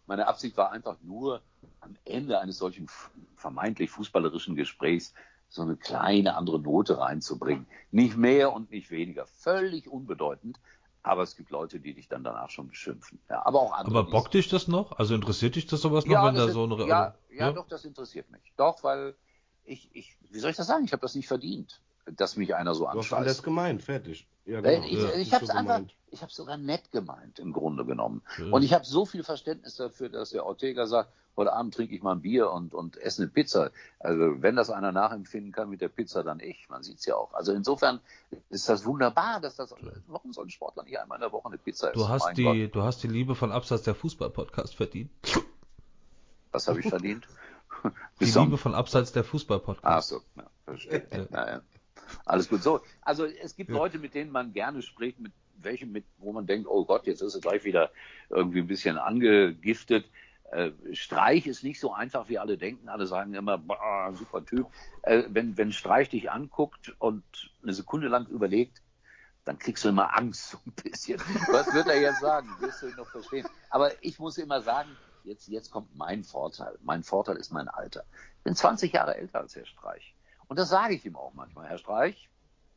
meine Absicht war einfach nur am Ende eines solchen vermeintlich fußballerischen Gesprächs so eine kleine andere Note reinzubringen. Nicht mehr und nicht weniger. Völlig unbedeutend. Aber es gibt Leute, die dich dann danach schon beschimpfen. Ja, aber auch andere. Aber bockt dich das noch? Also interessiert dich das sowas noch, ja, wenn da so eine. Ja, ja, ja, doch, das interessiert mich. Doch, weil ich, ich, wie soll ich das sagen? Ich habe das nicht verdient dass mich einer so anschaut. Du hast alles gemeint, fertig. Ja, genau. Ich, ja, ich habe es so einfach, ich habe sogar nett gemeint im Grunde genommen. Ja. Und ich habe so viel Verständnis dafür, dass der Ortega sagt, heute Abend trinke ich mal ein Bier und, und esse eine Pizza. Also wenn das einer nachempfinden kann mit der Pizza, dann ich. Man sieht's ja auch. Also insofern ist das wunderbar, dass das. Warum soll ein Sportler nicht einmal in der Woche eine Pizza essen? Du hast die, du hast die Liebe von Absatz der Fußball-Podcast verdient. Was habe ich verdient? Die Liebe von Abseits der Fußball-Podcast. Ach so, ja, verstehe. Ja. Ja, alles gut. So, also es gibt ja. Leute, mit denen man gerne spricht, mit welchen, mit, wo man denkt, oh Gott, jetzt ist es gleich wieder irgendwie ein bisschen angegiftet. Äh, Streich ist nicht so einfach, wie alle denken. Alle sagen immer, boah, super Typ. Äh, wenn, wenn Streich dich anguckt und eine Sekunde lang überlegt, dann kriegst du immer Angst so ein bisschen. Was wird er jetzt sagen? Wirst du ihn noch verstehen? Aber ich muss immer sagen, jetzt, jetzt kommt mein Vorteil. Mein Vorteil ist mein Alter. Ich bin 20 Jahre älter als Herr Streich. Und das sage ich ihm auch manchmal. Herr Streich,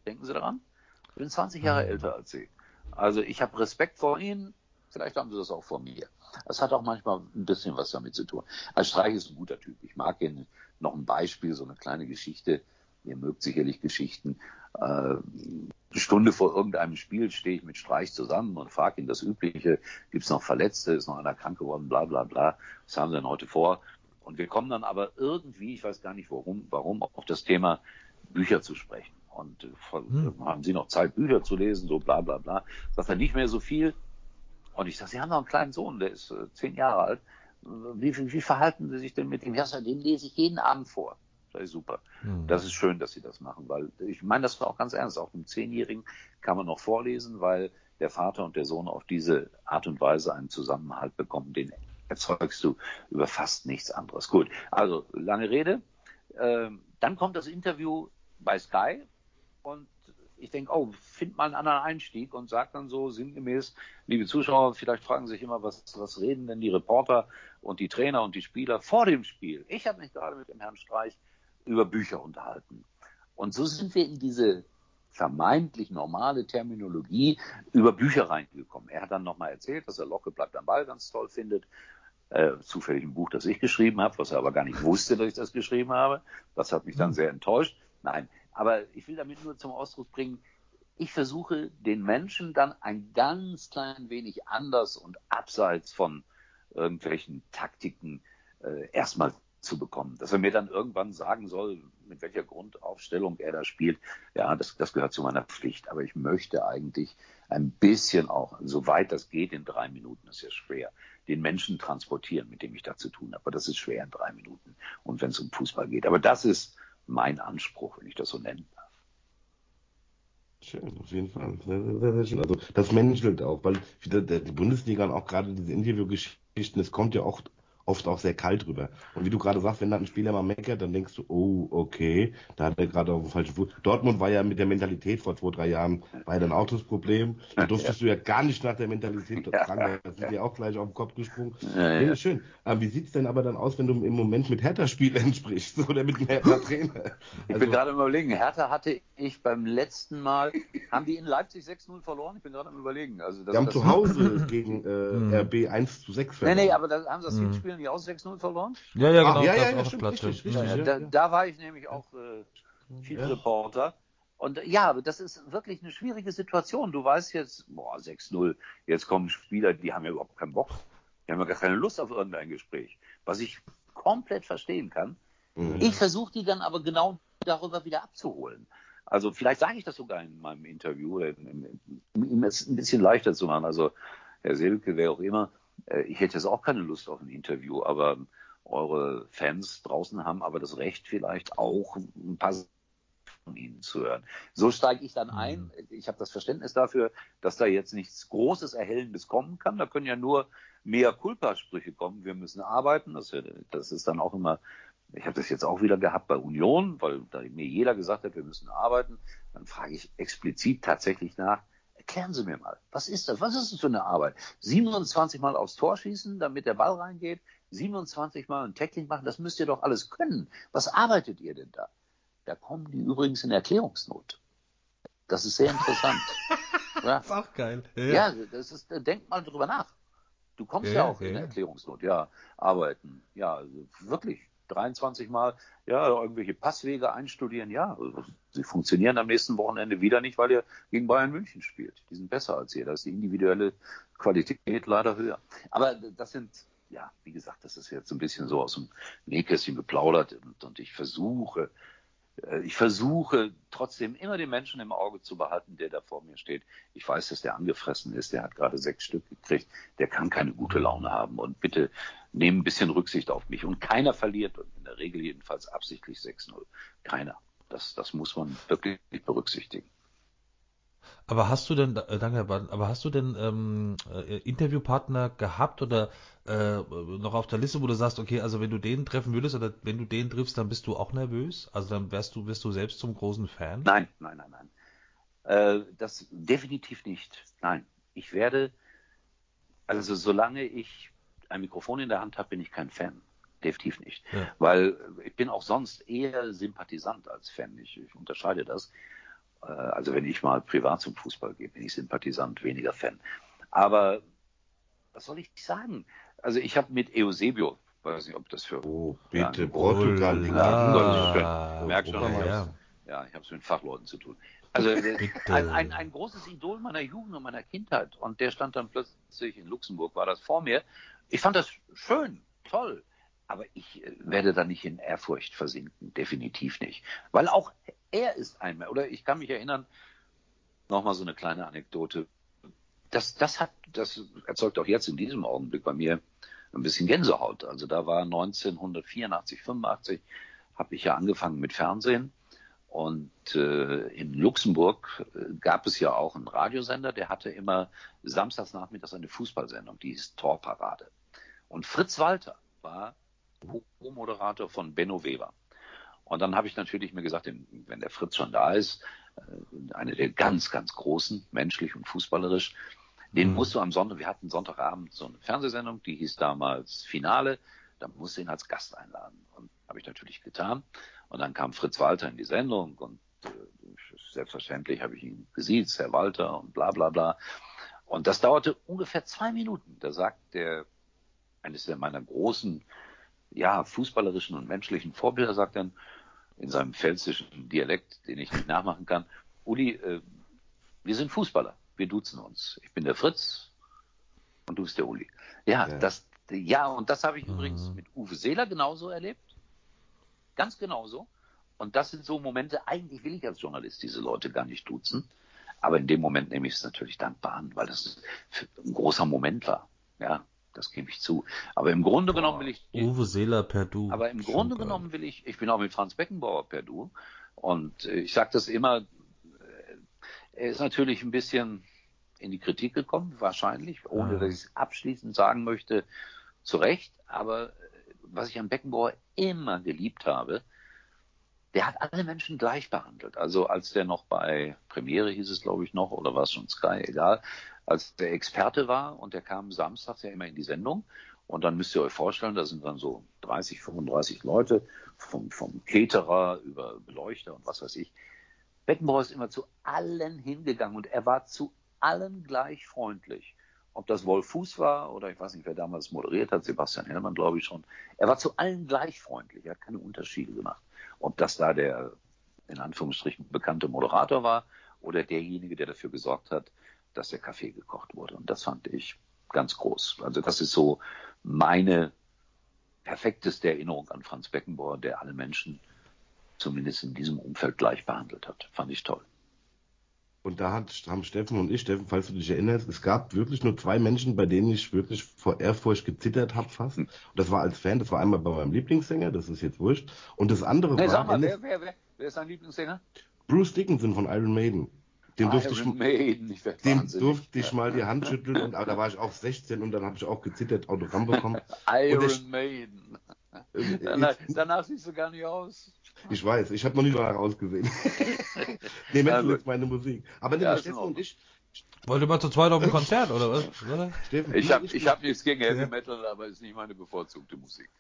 denken Sie daran? Ich bin 20 Jahre mhm. älter als Sie. Also ich habe Respekt vor Ihnen. Vielleicht haben Sie das auch vor mir. Das hat auch manchmal ein bisschen was damit zu tun. Herr Streich ist ein guter Typ. Ich mag ihn. Noch ein Beispiel, so eine kleine Geschichte. Ihr mögt sicherlich Geschichten. Äh, eine Stunde vor irgendeinem Spiel stehe ich mit Streich zusammen und frage ihn das Übliche. Gibt es noch Verletzte? Ist noch einer krank geworden? Bla bla bla. Was haben Sie denn heute vor? Und wir kommen dann aber irgendwie, ich weiß gar nicht warum, warum auf das Thema Bücher zu sprechen. Und äh, hm. haben Sie noch Zeit, Bücher zu lesen? So bla bla bla. Sagt er nicht mehr so viel. Und ich sage, Sie haben noch einen kleinen Sohn, der ist äh, zehn Jahre alt. Wie, wie, wie verhalten Sie sich denn mit ihm? Ja, den lese ich jeden Abend vor. Das ist super. Hm. Das ist schön, dass Sie das machen, weil ich meine das war auch ganz ernst. Auch einem Zehnjährigen kann man noch vorlesen, weil der Vater und der Sohn auf diese Art und Weise einen Zusammenhalt bekommen, den erzeugst du über fast nichts anderes. Gut, also lange Rede. Ähm, dann kommt das Interview bei Sky und ich denke, oh, find mal einen anderen Einstieg und sag dann so sinngemäß, liebe Zuschauer, vielleicht fragen sich immer, was, was reden denn die Reporter und die Trainer und die Spieler vor dem Spiel? Ich habe mich gerade mit dem Herrn Streich über Bücher unterhalten. Und so sind wir in diese vermeintlich normale Terminologie über Bücher reingekommen. Er hat dann nochmal erzählt, dass er Locke bleibt am Ball ganz toll findet äh, zufällig ein Buch, das ich geschrieben habe, was er aber gar nicht wusste, dass ich das geschrieben habe. Das hat mich dann hm. sehr enttäuscht. Nein, aber ich will damit nur zum Ausdruck bringen, ich versuche den Menschen dann ein ganz klein wenig anders und abseits von irgendwelchen Taktiken äh, erstmal zu bekommen. Dass er mir dann irgendwann sagen soll, mit welcher Grundaufstellung er da spielt, ja, das, das gehört zu meiner Pflicht. Aber ich möchte eigentlich ein bisschen auch, soweit das geht, in drei Minuten, das ist ja schwer, den Menschen transportieren, mit dem ich da zu tun habe. Aber das ist schwer in drei Minuten. Und wenn es um Fußball geht. Aber das ist mein Anspruch, wenn ich das so nennen darf. Schön, auf jeden Fall. Sehr, sehr, sehr schön. Also das menschelt auch, weil die Bundesliga und auch gerade diese Interviewgeschichten, es kommt ja auch oft auch sehr kalt rüber. Und wie du gerade sagst, wenn da ein Spieler mal meckert, dann denkst du, oh, okay, da hat er gerade auf dem falschen Fuß. Dortmund war ja mit der Mentalität vor zwei, drei Jahren, war ja dann auch das Problem. Da durftest ja. du ja gar nicht nach der Mentalität ja. fragen, da sind dir auch gleich auf den Kopf gesprungen. Ja, ja. schön. Aber wie sieht's denn aber dann aus, wenn du im Moment mit Hertha-Spielern sprichst oder mit einem Hertha-Trainer? Also, ich bin also gerade überlegen, Hertha hatte ich beim letzten Mal, haben die in Leipzig 6-0 verloren? Ich bin gerade am überlegen. Also, das, die haben das zu Hause gegen äh, RB 1 zu 6 verloren. Nee, nee, aber da haben sie das Hinspiel die auch 6-0 verloren? Ja, ja, genau. Ach, ja, ja, ja, stimmt, richtig, richtig, ja, da, da, war ich nämlich auch äh, Reporter. Und ja, das ist wirklich eine schwierige Situation. Du weißt jetzt, boah, 6-0, jetzt kommen Spieler, die haben ja überhaupt keinen Bock. Die haben ja gar keine Lust auf irgendein Gespräch. Was ich komplett verstehen kann. Mhm. Ich versuche die dann aber genau darüber wieder abzuholen. Also vielleicht sage ich das sogar in meinem Interview, um es ein bisschen leichter zu machen. Also Herr Silke, wer auch immer, äh, ich hätte jetzt auch keine Lust auf ein Interview, aber eure Fans draußen haben aber das Recht vielleicht auch ein paar von ihnen zu hören. So steige ich dann ein. Mhm. Ich habe das Verständnis dafür, dass da jetzt nichts Großes, Erhellendes kommen kann. Da können ja nur mehr Kulpa-Sprüche kommen. Wir müssen arbeiten. Das, das ist dann auch immer, ich habe das jetzt auch wieder gehabt bei Union, weil da mir jeder gesagt hat, wir müssen arbeiten. Dann frage ich explizit tatsächlich nach, Erklären Sie mir mal, was ist das? Was ist das für eine Arbeit? 27 Mal aufs Tor schießen, damit der Ball reingeht, 27 Mal ein Tackling machen, das müsst ihr doch alles können. Was arbeitet ihr denn da? Da kommen die übrigens in Erklärungsnot. Das ist sehr interessant. ja. Das ist auch geil. Ja, ja das ist, denk mal drüber nach. Du kommst ja, ja auch in Erklärungsnot. Ja, arbeiten. Ja, wirklich. 23 Mal, ja, irgendwelche Passwege einstudieren, ja, also, sie funktionieren am nächsten Wochenende wieder nicht, weil ihr gegen Bayern München spielt. Die sind besser als ihr. Da ist die individuelle Qualität leider höher. Aber das sind, ja, wie gesagt, das ist jetzt ein bisschen so aus dem Nähkästchen geplaudert und, und ich versuche, äh, ich versuche trotzdem immer den Menschen im Auge zu behalten, der da vor mir steht. Ich weiß, dass der angefressen ist, der hat gerade sechs Stück gekriegt, der kann keine gute Laune haben und bitte nehmen ein bisschen Rücksicht auf mich. Und keiner verliert, in der Regel jedenfalls absichtlich 6-0. Keiner. Das, das muss man wirklich berücksichtigen. Aber hast du denn, äh, danke Herr Baden, aber hast du denn ähm, äh, Interviewpartner gehabt oder äh, noch auf der Liste, wo du sagst, okay, also wenn du den treffen würdest oder wenn du den triffst, dann bist du auch nervös? Also dann wärst du, wirst du selbst zum großen Fan? Nein, nein, nein, nein. Äh, das definitiv nicht. Nein, ich werde, also solange ich ein Mikrofon in der Hand habe, bin ich kein Fan. Definitiv nicht. Ja. Weil ich bin auch sonst eher Sympathisant als Fan. Ich, ich unterscheide das. Äh, also wenn ich mal privat zum Fußball gehe, bin ich Sympathisant, weniger Fan. Aber was soll ich sagen? Also ich habe mit Eusebio, weiß nicht, ob das für oh, bitte ja, Portugal, ja, merkt schon, ja. ja, ich habe es mit Fachleuten zu tun. Also äh, ein, ein, ein, großes Idol meiner Jugend und meiner Kindheit und der stand dann plötzlich in Luxemburg, war das vor mir. Ich fand das schön, toll, aber ich äh, werde da nicht in Ehrfurcht versinken, definitiv nicht, weil auch er ist ein, oder ich kann mich erinnern, nochmal so eine kleine Anekdote. Das, das hat, das erzeugt auch jetzt in diesem Augenblick bei mir ein bisschen Gänsehaut. Also da war 1984, 85 habe ich ja angefangen mit Fernsehen und äh, in Luxemburg äh, gab es ja auch einen Radiosender, der hatte immer samstags nachmittags eine Fußballsendung, die hieß Torparade. Und Fritz Walter war Co-Moderator von Benno Weber. Und dann habe ich natürlich mir gesagt, wenn der Fritz schon da ist, äh, eine der ganz, ganz großen, menschlich und fußballerisch, den mhm. musst du am Sonntag, wir hatten Sonntagabend so eine Fernsehsendung, die hieß damals Finale, da musst du ihn als Gast einladen. Und habe ich natürlich getan. Und dann kam Fritz Walter in die Sendung und äh, selbstverständlich habe ich ihn gesiezt, Herr Walter und bla bla bla. Und das dauerte ungefähr zwei Minuten. Da sagt der, eines der meiner großen, ja, fußballerischen und menschlichen Vorbilder, sagt dann, in seinem pfälzischen Dialekt, den ich nicht nachmachen kann. Uli, äh, wir sind Fußballer, wir duzen uns. Ich bin der Fritz und du bist der Uli. Ja, ja. das, ja, und das habe ich mhm. übrigens mit Uwe Seeler genauso erlebt. Ganz genauso. Und das sind so Momente, eigentlich will ich als Journalist diese Leute gar nicht duzen. Aber in dem Moment nehme ich es natürlich dankbar an, weil das ein großer Moment war. Ja, das gebe ich zu. Aber im Grunde Boah, genommen will ich. Uwe Seeler per Du. Aber im Grunde geil. genommen will ich, ich bin auch mit Franz Beckenbauer per Du. Und äh, ich sage das immer, äh, er ist natürlich ein bisschen in die Kritik gekommen, wahrscheinlich, ohne ja. dass ich es abschließend sagen möchte, zu Recht. Aber äh, was ich an Beckenbauer immer geliebt habe, der hat alle Menschen gleich behandelt. Also als der noch bei Premiere hieß es, glaube ich, noch, oder war es schon Sky, egal, als der Experte war und der kam samstags ja immer in die Sendung. Und dann müsst ihr euch vorstellen, da sind dann so 30, 35 Leute, vom, vom Caterer über Beleuchter und was weiß ich. Beckenbauer ist immer zu allen hingegangen und er war zu allen gleich freundlich. Ob das Wolf Fuß war oder ich weiß nicht, wer damals moderiert hat, Sebastian Hellmann, glaube ich schon. Er war zu allen gleich freundlich, er hat keine Unterschiede gemacht. Ob das da der in Anführungsstrichen bekannte Moderator war oder derjenige, der dafür gesorgt hat, dass der Kaffee gekocht wurde. Und das fand ich ganz groß. Also das ist so meine perfekteste Erinnerung an Franz Beckenbauer, der alle Menschen zumindest in diesem Umfeld gleich behandelt hat. Fand ich toll. Und da hat, haben Steffen und ich, Steffen, falls du dich erinnerst, es gab wirklich nur zwei Menschen, bei denen ich wirklich vor Ehrfurcht gezittert habe fast. Hm. Und das war als Fan, das war einmal bei meinem Lieblingssänger, das ist jetzt wurscht. Und das andere nee, war... Sag mal, wer, wer, wer, wer ist dein Lieblingssänger? Bruce Dickinson von Iron Maiden. Dem durfte, ich, ich dem durfte ich mal die Hand schütteln, und, aber da war ich auch 16 und dann habe ich auch gezittert Autogramm bekommen. Iron der, Maiden. Äh, danach, danach, siehst du gar nicht aus. Ich weiß, ich habe noch nie danach ausgesehen. nee, Metal ist meine Musik. Aber ja, Steffen und ich. Wollt ihr mal zu zweit auf ein Konzert, oder was? Oder? Steffen, ich habe ich hab nichts gegen Heavy Metal, aber ist nicht meine bevorzugte Musik.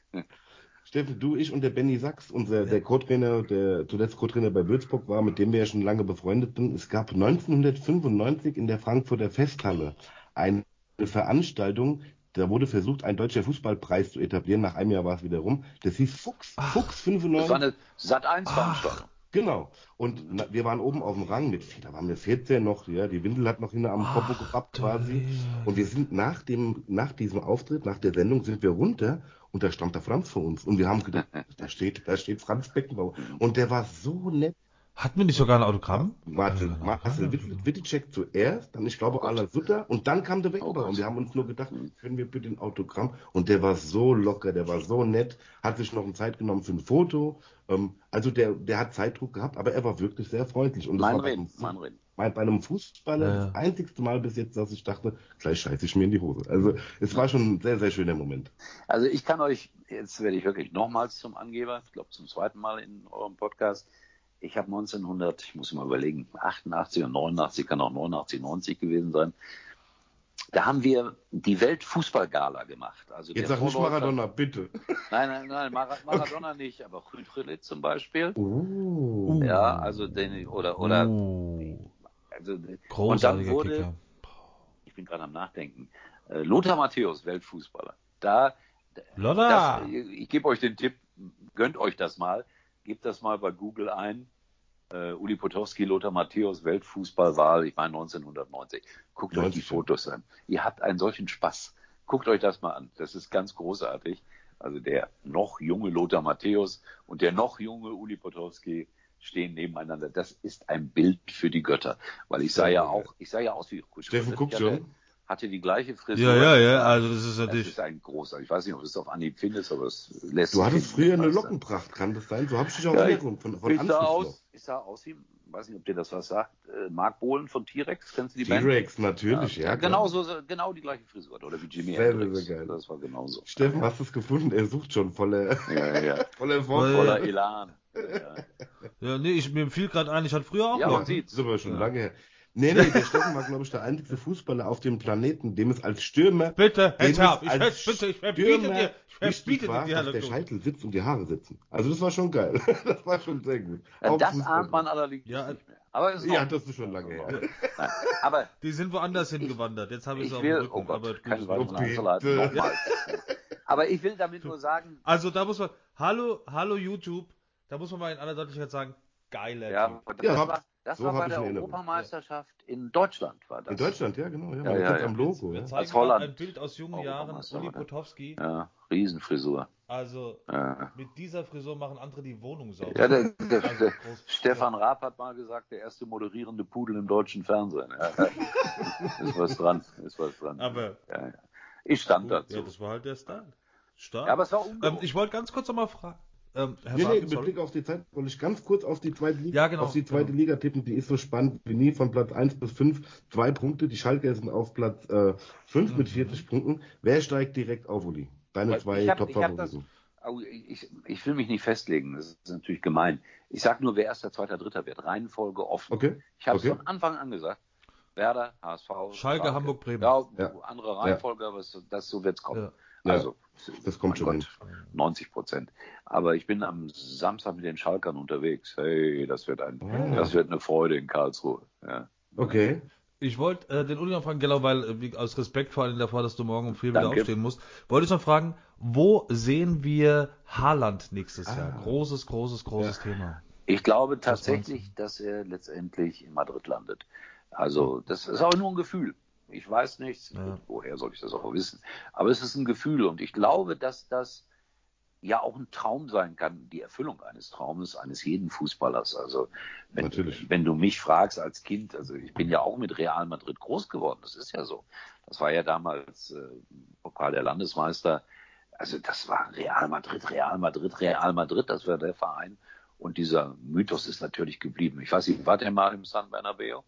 Steffen, du, ich und der Benny Sachs, unser, der Co-Trainer, der zuletzt Co-Trainer bei Würzburg war, mit dem wir ja schon lange befreundet sind. Es gab 1995 in der Frankfurter Festhalle eine Veranstaltung, da wurde versucht, einen deutscher Fußballpreis zu etablieren. Nach einem Jahr war es wieder rum. Das hieß Fuchs, Ach, Fuchs 95. Das war eine Sat 1 Veranstaltung. Genau. Und na, wir waren oben auf dem Rang mit, da waren wir 14 noch, ja, die Windel hat noch hinter am Popo gehabt quasi. Und wir sind nach dem, nach diesem Auftritt, nach der Sendung sind wir runter und da stand der Franz vor uns. Und wir haben gedacht, da steht, da steht Franz Beckenbauer. Und der war so nett. Hatten wir nicht sogar ein Autogramm? Warte, Marcel Wittecek zuerst, dann ich glaube Alan Sutter und dann kam der Beckenbauer. Und wir haben uns nur gedacht, können wir bitte ein Autogramm? Und der war so locker, der war so nett, hat sich noch eine Zeit genommen für ein Foto. Ähm, also der, der hat Zeitdruck gehabt, aber er war wirklich sehr freundlich. Und mein Reden, mein Reden bei, bei einem Fußballer ja. das einzigste Mal bis jetzt, dass ich dachte, gleich scheiße ich mir in die Hose. Also es war schon ein sehr, sehr schöner Moment. Also ich kann euch, jetzt werde ich wirklich nochmals zum Angeber, ich glaube zum zweiten Mal in eurem Podcast, ich habe 1900, ich muss mal überlegen, 88 und 89, kann auch 89, 90 gewesen sein. Da haben wir die Weltfußballgala gemacht. Also Jetzt sag nicht Vorläufer- Maradona, bitte. Nein, nein, nein, Mar Maradona nicht, aber Rüd zum Beispiel. Oh. Ja, also den, oder, oder, Uh, also, und dann großartiger wurde, Kicker. ich bin gerade am Nachdenken, äh, Lothar Matthäus, Weltfußballer. Da, das, ich gebe euch den Tipp, gönnt euch das mal, gebt das mal bei Google ein. Äh, Uli Potowski, Lothar Matthäus, Weltfußballwahl, ich meine 1990. Guckt euch die 90, ja. Fotos an. Ihr habt einen solchen Spaß. Guckt euch das mal an. Das ist ganz großartig. Also der noch junge Lothar Matthäus und der noch junge Uli Potowski stehen nebeneinander. Das ist ein Bild für die Götter. Weil ich sah ja auch, ich sah ja aus wie Kutsch. Steffen guckt schon. hatte die gleiche Frisur. Ja, ja, ja, also das ist Das natürlich. ist ein großer. Ich weiß nicht, ob du es auf Anhieb findest, aber es lässt Du hattest früher eine du? Lockenpracht, kann das sein? So habe ich dich auch Ja, Erinnerung von, von Ich sah, aus, ich sah aus wie, weiß nicht, ob dir das was sagt, äh, Mark Bohlen von T-Rex, kennst du die Band? T-Rex, natürlich, ja. klar. genau so, genau die gleiche Frisur, oder wie Jimi Sehr, Hendrix. sehr geil. Das war genauso. Steffen, hast du es gefunden? Er sucht schon voller, Ja, ja, ja. voller Voll- Voller Vorfreude. Elan. Ja, nee, ich, mir fiel gerade ein, ich hatte früher auch Ja, man Locken. sieht's. Das ist aber schon Ja. lange her. Nee, nee, der Steffen war, glaube ich, der einzige Fußballer auf dem Planeten, dem es als Stürmer Bitte, es ich, als bitte, ich verbiete Stürmer dir, ich verbiete war, dir die dass der. Scheitel sitzt und die Haare sitzen. Also das war schon geil. Das war schon sehr gut. Ja, Auf Das Fußball. ahnt man allerdings Ja, nicht mehr. Aber es ist Ja, das ist schon lange her. Nein, aber Die sind woanders hingewandert. Jetzt habe ich ich es auf dem Rücken. oh Gott, aber weiteren Okay, nochmal. Aber ich will damit nur sagen, Also da muss man, hallo, hallo YouTube, da muss man mal in aller Deutlichkeit sagen, geiler ja, Typ. das Ja, war, das so war bei der. Europameisterschaft in Deutschland war das. In Deutschland, ja, genau. Ja, Ja, ja, ja. am Logo. Wir Ja. zeigen Holland. ein Bild aus jungen Jahren, Uli? Potowski. Ja, Riesenfrisur. Also Ja. mit dieser Frisur machen andere die Wohnung sauber. Ja, der, der, Also Stefan Raab hat mal gesagt, der erste moderierende Pudel im deutschen Fernsehen. Ja, ja. ist was dran, ist was dran. Aber ja, ja. Ich stand gut, dazu. ja, das war halt der Style. Stark. Ja, aber es war ähm, ungewohnt. ich wollte ganz kurz nochmal fragen. Ähm, Herr Nee, nee, Bartels, mit. Blick auf die Zeit wollte ich ganz kurz auf die zweite Liga, Ja, genau, auf die zweite genau. Liga tippen. Die ist so spannend wie nie von Platz 1 bis 5. Zwei Punkte. Die Schalker sind auf Platz äh, 5 mit Mhm. 40 Punkten. Wer steigt direkt auf, Uli? Deine Weil zwei Top-Favoriten. Ich, ich will mich nicht festlegen, das ist natürlich gemein. Ich sage nur, wer erster, zweiter, dritter wird. Reihenfolge offen. Okay. Ich habe es okay. von Anfang an gesagt. Werder, HSV, Schalke, Hamburg, Bremen. Ja, Ja. andere Reihenfolge, aber es, das, so wird's kommen. Ja. Ja, Also, das kommt schon Gott, 90 Prozent. Aber ich bin am Samstag mit den Schalkern unterwegs. Hey, das wird ein, Ah. das wird eine Freude in Karlsruhe. Ja. Okay. Ich wollte äh, den Uli noch fragen, genau, weil äh, aus Respekt vor allem davor, dass du morgen um vier wieder aufstehen musst, wollte ich noch fragen, wo sehen wir Haaland nächstes Ah. Jahr? Großes, großes, großes Thema. Ich glaube tatsächlich, dass er letztendlich in Madrid landet. Also, das ist auch nur ein Gefühl. Ich weiß nichts. Ja. Woher soll ich das auch wissen? Aber es ist ein Gefühl und ich glaube, dass das ja auch ein Traum sein kann, die Erfüllung eines Traumes eines jeden Fußballers. Also wenn, Natürlich. wenn du mich fragst als Kind, also ich bin ja auch mit Real Madrid groß geworden, das ist ja so. Das war ja damals äh, Pokal der Landesmeister. Also das war Real Madrid, Real Madrid, Real Madrid, das war der Verein. Und dieser Mythos ist natürlich geblieben. Ich weiß nicht, war der mal im San Bernabeo?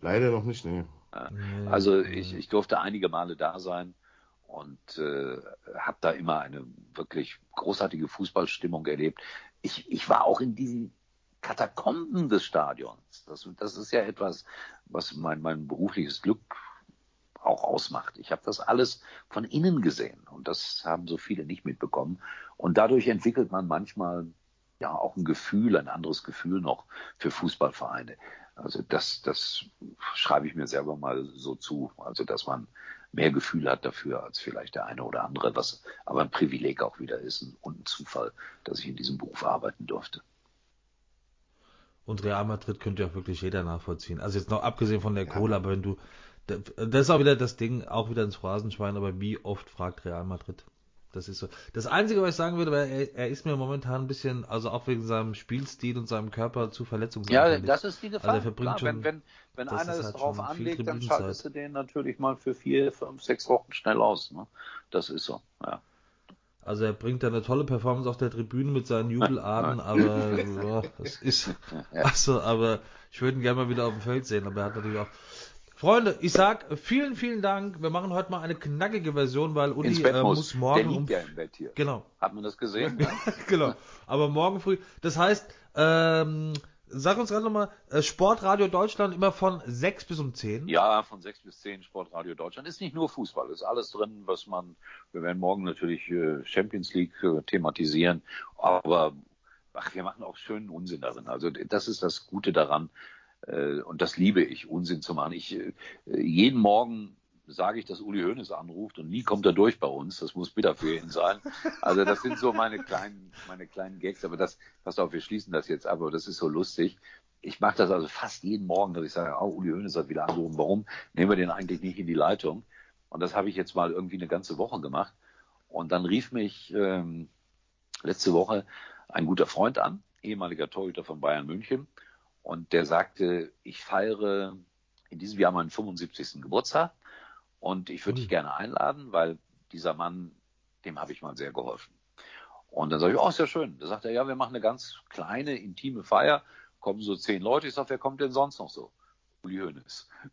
Leider noch nicht, nee. Nee, Also ich, ich durfte einige Male da sein und äh, habe da immer eine wirklich großartige Fußballstimmung erlebt. Ich, ich war auch in diesen Katakomben des Stadions. Das, das ist ja etwas, was mein, mein berufliches Glück auch ausmacht. Ich habe das alles von innen gesehen und das haben so viele nicht mitbekommen. Und dadurch entwickelt man manchmal ja auch ein Gefühl, ein anderes Gefühl noch für Fußballvereine. Also das, das schreibe ich mir selber mal so zu. Also dass man mehr Gefühl hat dafür als vielleicht der eine oder andere, was aber ein Privileg auch wieder ist und ein Zufall, dass ich in diesem Beruf arbeiten durfte. Und Real Madrid könnte ja auch wirklich jeder nachvollziehen. Also jetzt noch abgesehen von der Kohle, aber wenn du, das ist auch wieder das Ding, auch wieder ins Phrasenschwein, aber wie oft fragt Real Madrid? Das ist so. Das Einzige, was ich sagen würde, wäre, er, er ist mir momentan ein bisschen, also auch wegen seinem Spielstil und seinem Körper zu Ja, verletzungsanfällig. das ist die Gefahr. Also er verbringt Klar, schon- wenn wenn, wenn das einer es halt drauf anlegt, dann schaltest du den natürlich mal für vier, fünf, sechs Wochen schnell aus. Ne? Das ist so. Ja. Also er bringt da eine tolle Performance auf der Tribüne mit seinen Jubelarten, aber ja, das ist, also, aber ich würde ihn gerne mal wieder auf dem Feld sehen, aber er hat natürlich auch. Freunde, ich sag vielen, vielen Dank. Wir machen heute mal eine knackige Version, weil Uli äh, muss. muss Der morgen liegt um ja im Bett hier. genau, Hat man das gesehen? Ja. genau. Aber morgen früh. Das heißt, ähm, sag uns gerade nochmal, äh, Sportradio Deutschland immer von 6 bis um 10? Ja, von 6 bis 10 Sportradio Deutschland. Ist nicht nur Fußball, ist alles drin, was man, wir werden morgen natürlich äh, Champions League äh, thematisieren, aber ach, wir machen auch schönen Unsinn darin. Also das ist das Gute daran und das liebe ich, Unsinn zu machen. Ich äh, jeden Morgen sage ich, dass Uli Hoeneß anruft und nie kommt er durch bei uns. Das muss bitter für ihn sein. Also das sind so meine kleinen, meine kleinen Gags. Aber das, passt auf, wir schließen das jetzt ab. Aber das ist so lustig. Ich mache das also fast jeden Morgen, dass ich sage, oh, Uli Hoeneß hat wieder angerufen. Warum nehmen wir den eigentlich nicht in die Leitung? Und das habe ich jetzt mal irgendwie eine ganze Woche gemacht. Und dann rief mich ähm, letzte Woche ein guter Freund an, ehemaliger Torhüter von Bayern München. Und der sagte, ich feiere in diesem Jahr meinen 75. Geburtstag und ich würde dich gerne einladen, weil dieser Mann, dem habe ich mal sehr geholfen. Und dann sage ich, oh, ist ja schön. Da sagt er, ja, wir machen eine ganz kleine, intime Feier, kommen so zehn Leute. Ich sage, wer kommt denn sonst noch so? Uli Hoeneß.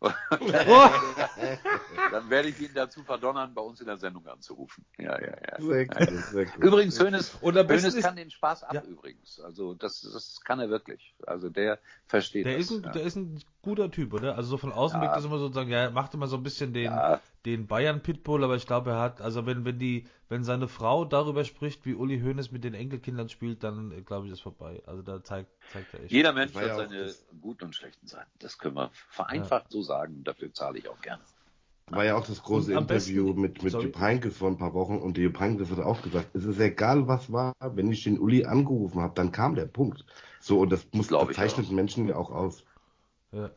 dann werde ich ihn dazu verdonnern, bei uns in der Sendung anzurufen. Ja, ja, ja. Sehr cool, sehr cool. Übrigens, Hoeneß, Hoeneß kann den Spaß ab ja. übrigens. Also das, das kann er wirklich. Also der versteht der das. Ist ein, ja. Der ist ein guter Typ, oder? Also so von außen ja. wirkt das immer so sagen, ja, er macht immer so ein bisschen den, ja. den Bayern Pitbull, aber ich glaube, er hat, also wenn, wenn die, wenn seine Frau darüber spricht, wie Uli Hoeneß mit den Enkelkindern spielt, dann glaube ich, ist vorbei. Also da zeigt, zeigt er echt. Jeder Mensch hat seine guten und schlechten Seiten. Das können wir vereinfacht so sagen. Dafür zahle ich auch gerne. War ja auch das große Interview besten, mit, mit Jupp Heynckes vor ein paar Wochen und der Jupp Heynckes hat auch gesagt, es ist egal, was war, wenn ich den Uli angerufen habe, dann kam der Punkt. So, und das muss, das zeichnet Menschen ja auch aus. Ja.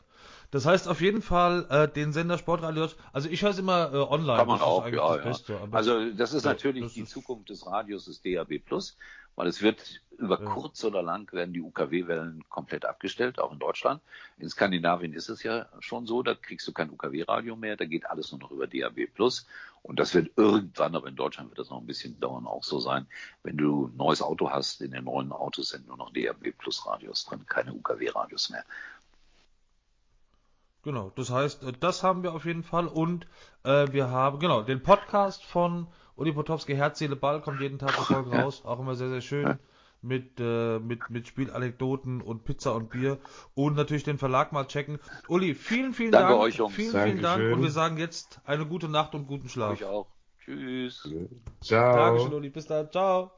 Das heißt auf jeden Fall äh, den Sender Sportradio. Also ich höre es immer äh, online. Kann man auch, ja, ja. Beste, also das ist ja, natürlich das die ist Zukunft des Radios, des DAB Plus, weil es wird über ja. kurz oder lang werden die UKW-Wellen komplett abgestellt, auch in Deutschland. In Skandinavien ist es ja schon so, da kriegst du kein UKW-Radio mehr, da geht alles nur noch über DAB Plus. Und das wird irgendwann, aber in Deutschland wird das noch ein bisschen dauern, auch so sein. Wenn du ein neues Auto hast, in den neuen Autos sind nur noch DAB Plus Radios drin, keine UKW-Radios mehr. Genau, das heißt, äh, das haben wir auf jeden Fall und äh, wir haben, genau, den Podcast von Uli Potowski, Herz, Seele, Ball, kommt jeden Tag eine Folge raus, auch immer sehr, sehr schön mit, äh, mit, mit Spielanekdoten und Pizza und Bier und natürlich den Verlag mal checken. Uli, vielen, vielen Danke Dank. Euch, Jungs. Vielen, Dankeschön. vielen Dank und wir sagen jetzt eine gute Nacht und guten Schlaf. Ich auch. Tschüss. Ciao. Dankeschön, Uli. Bis dann. Ciao.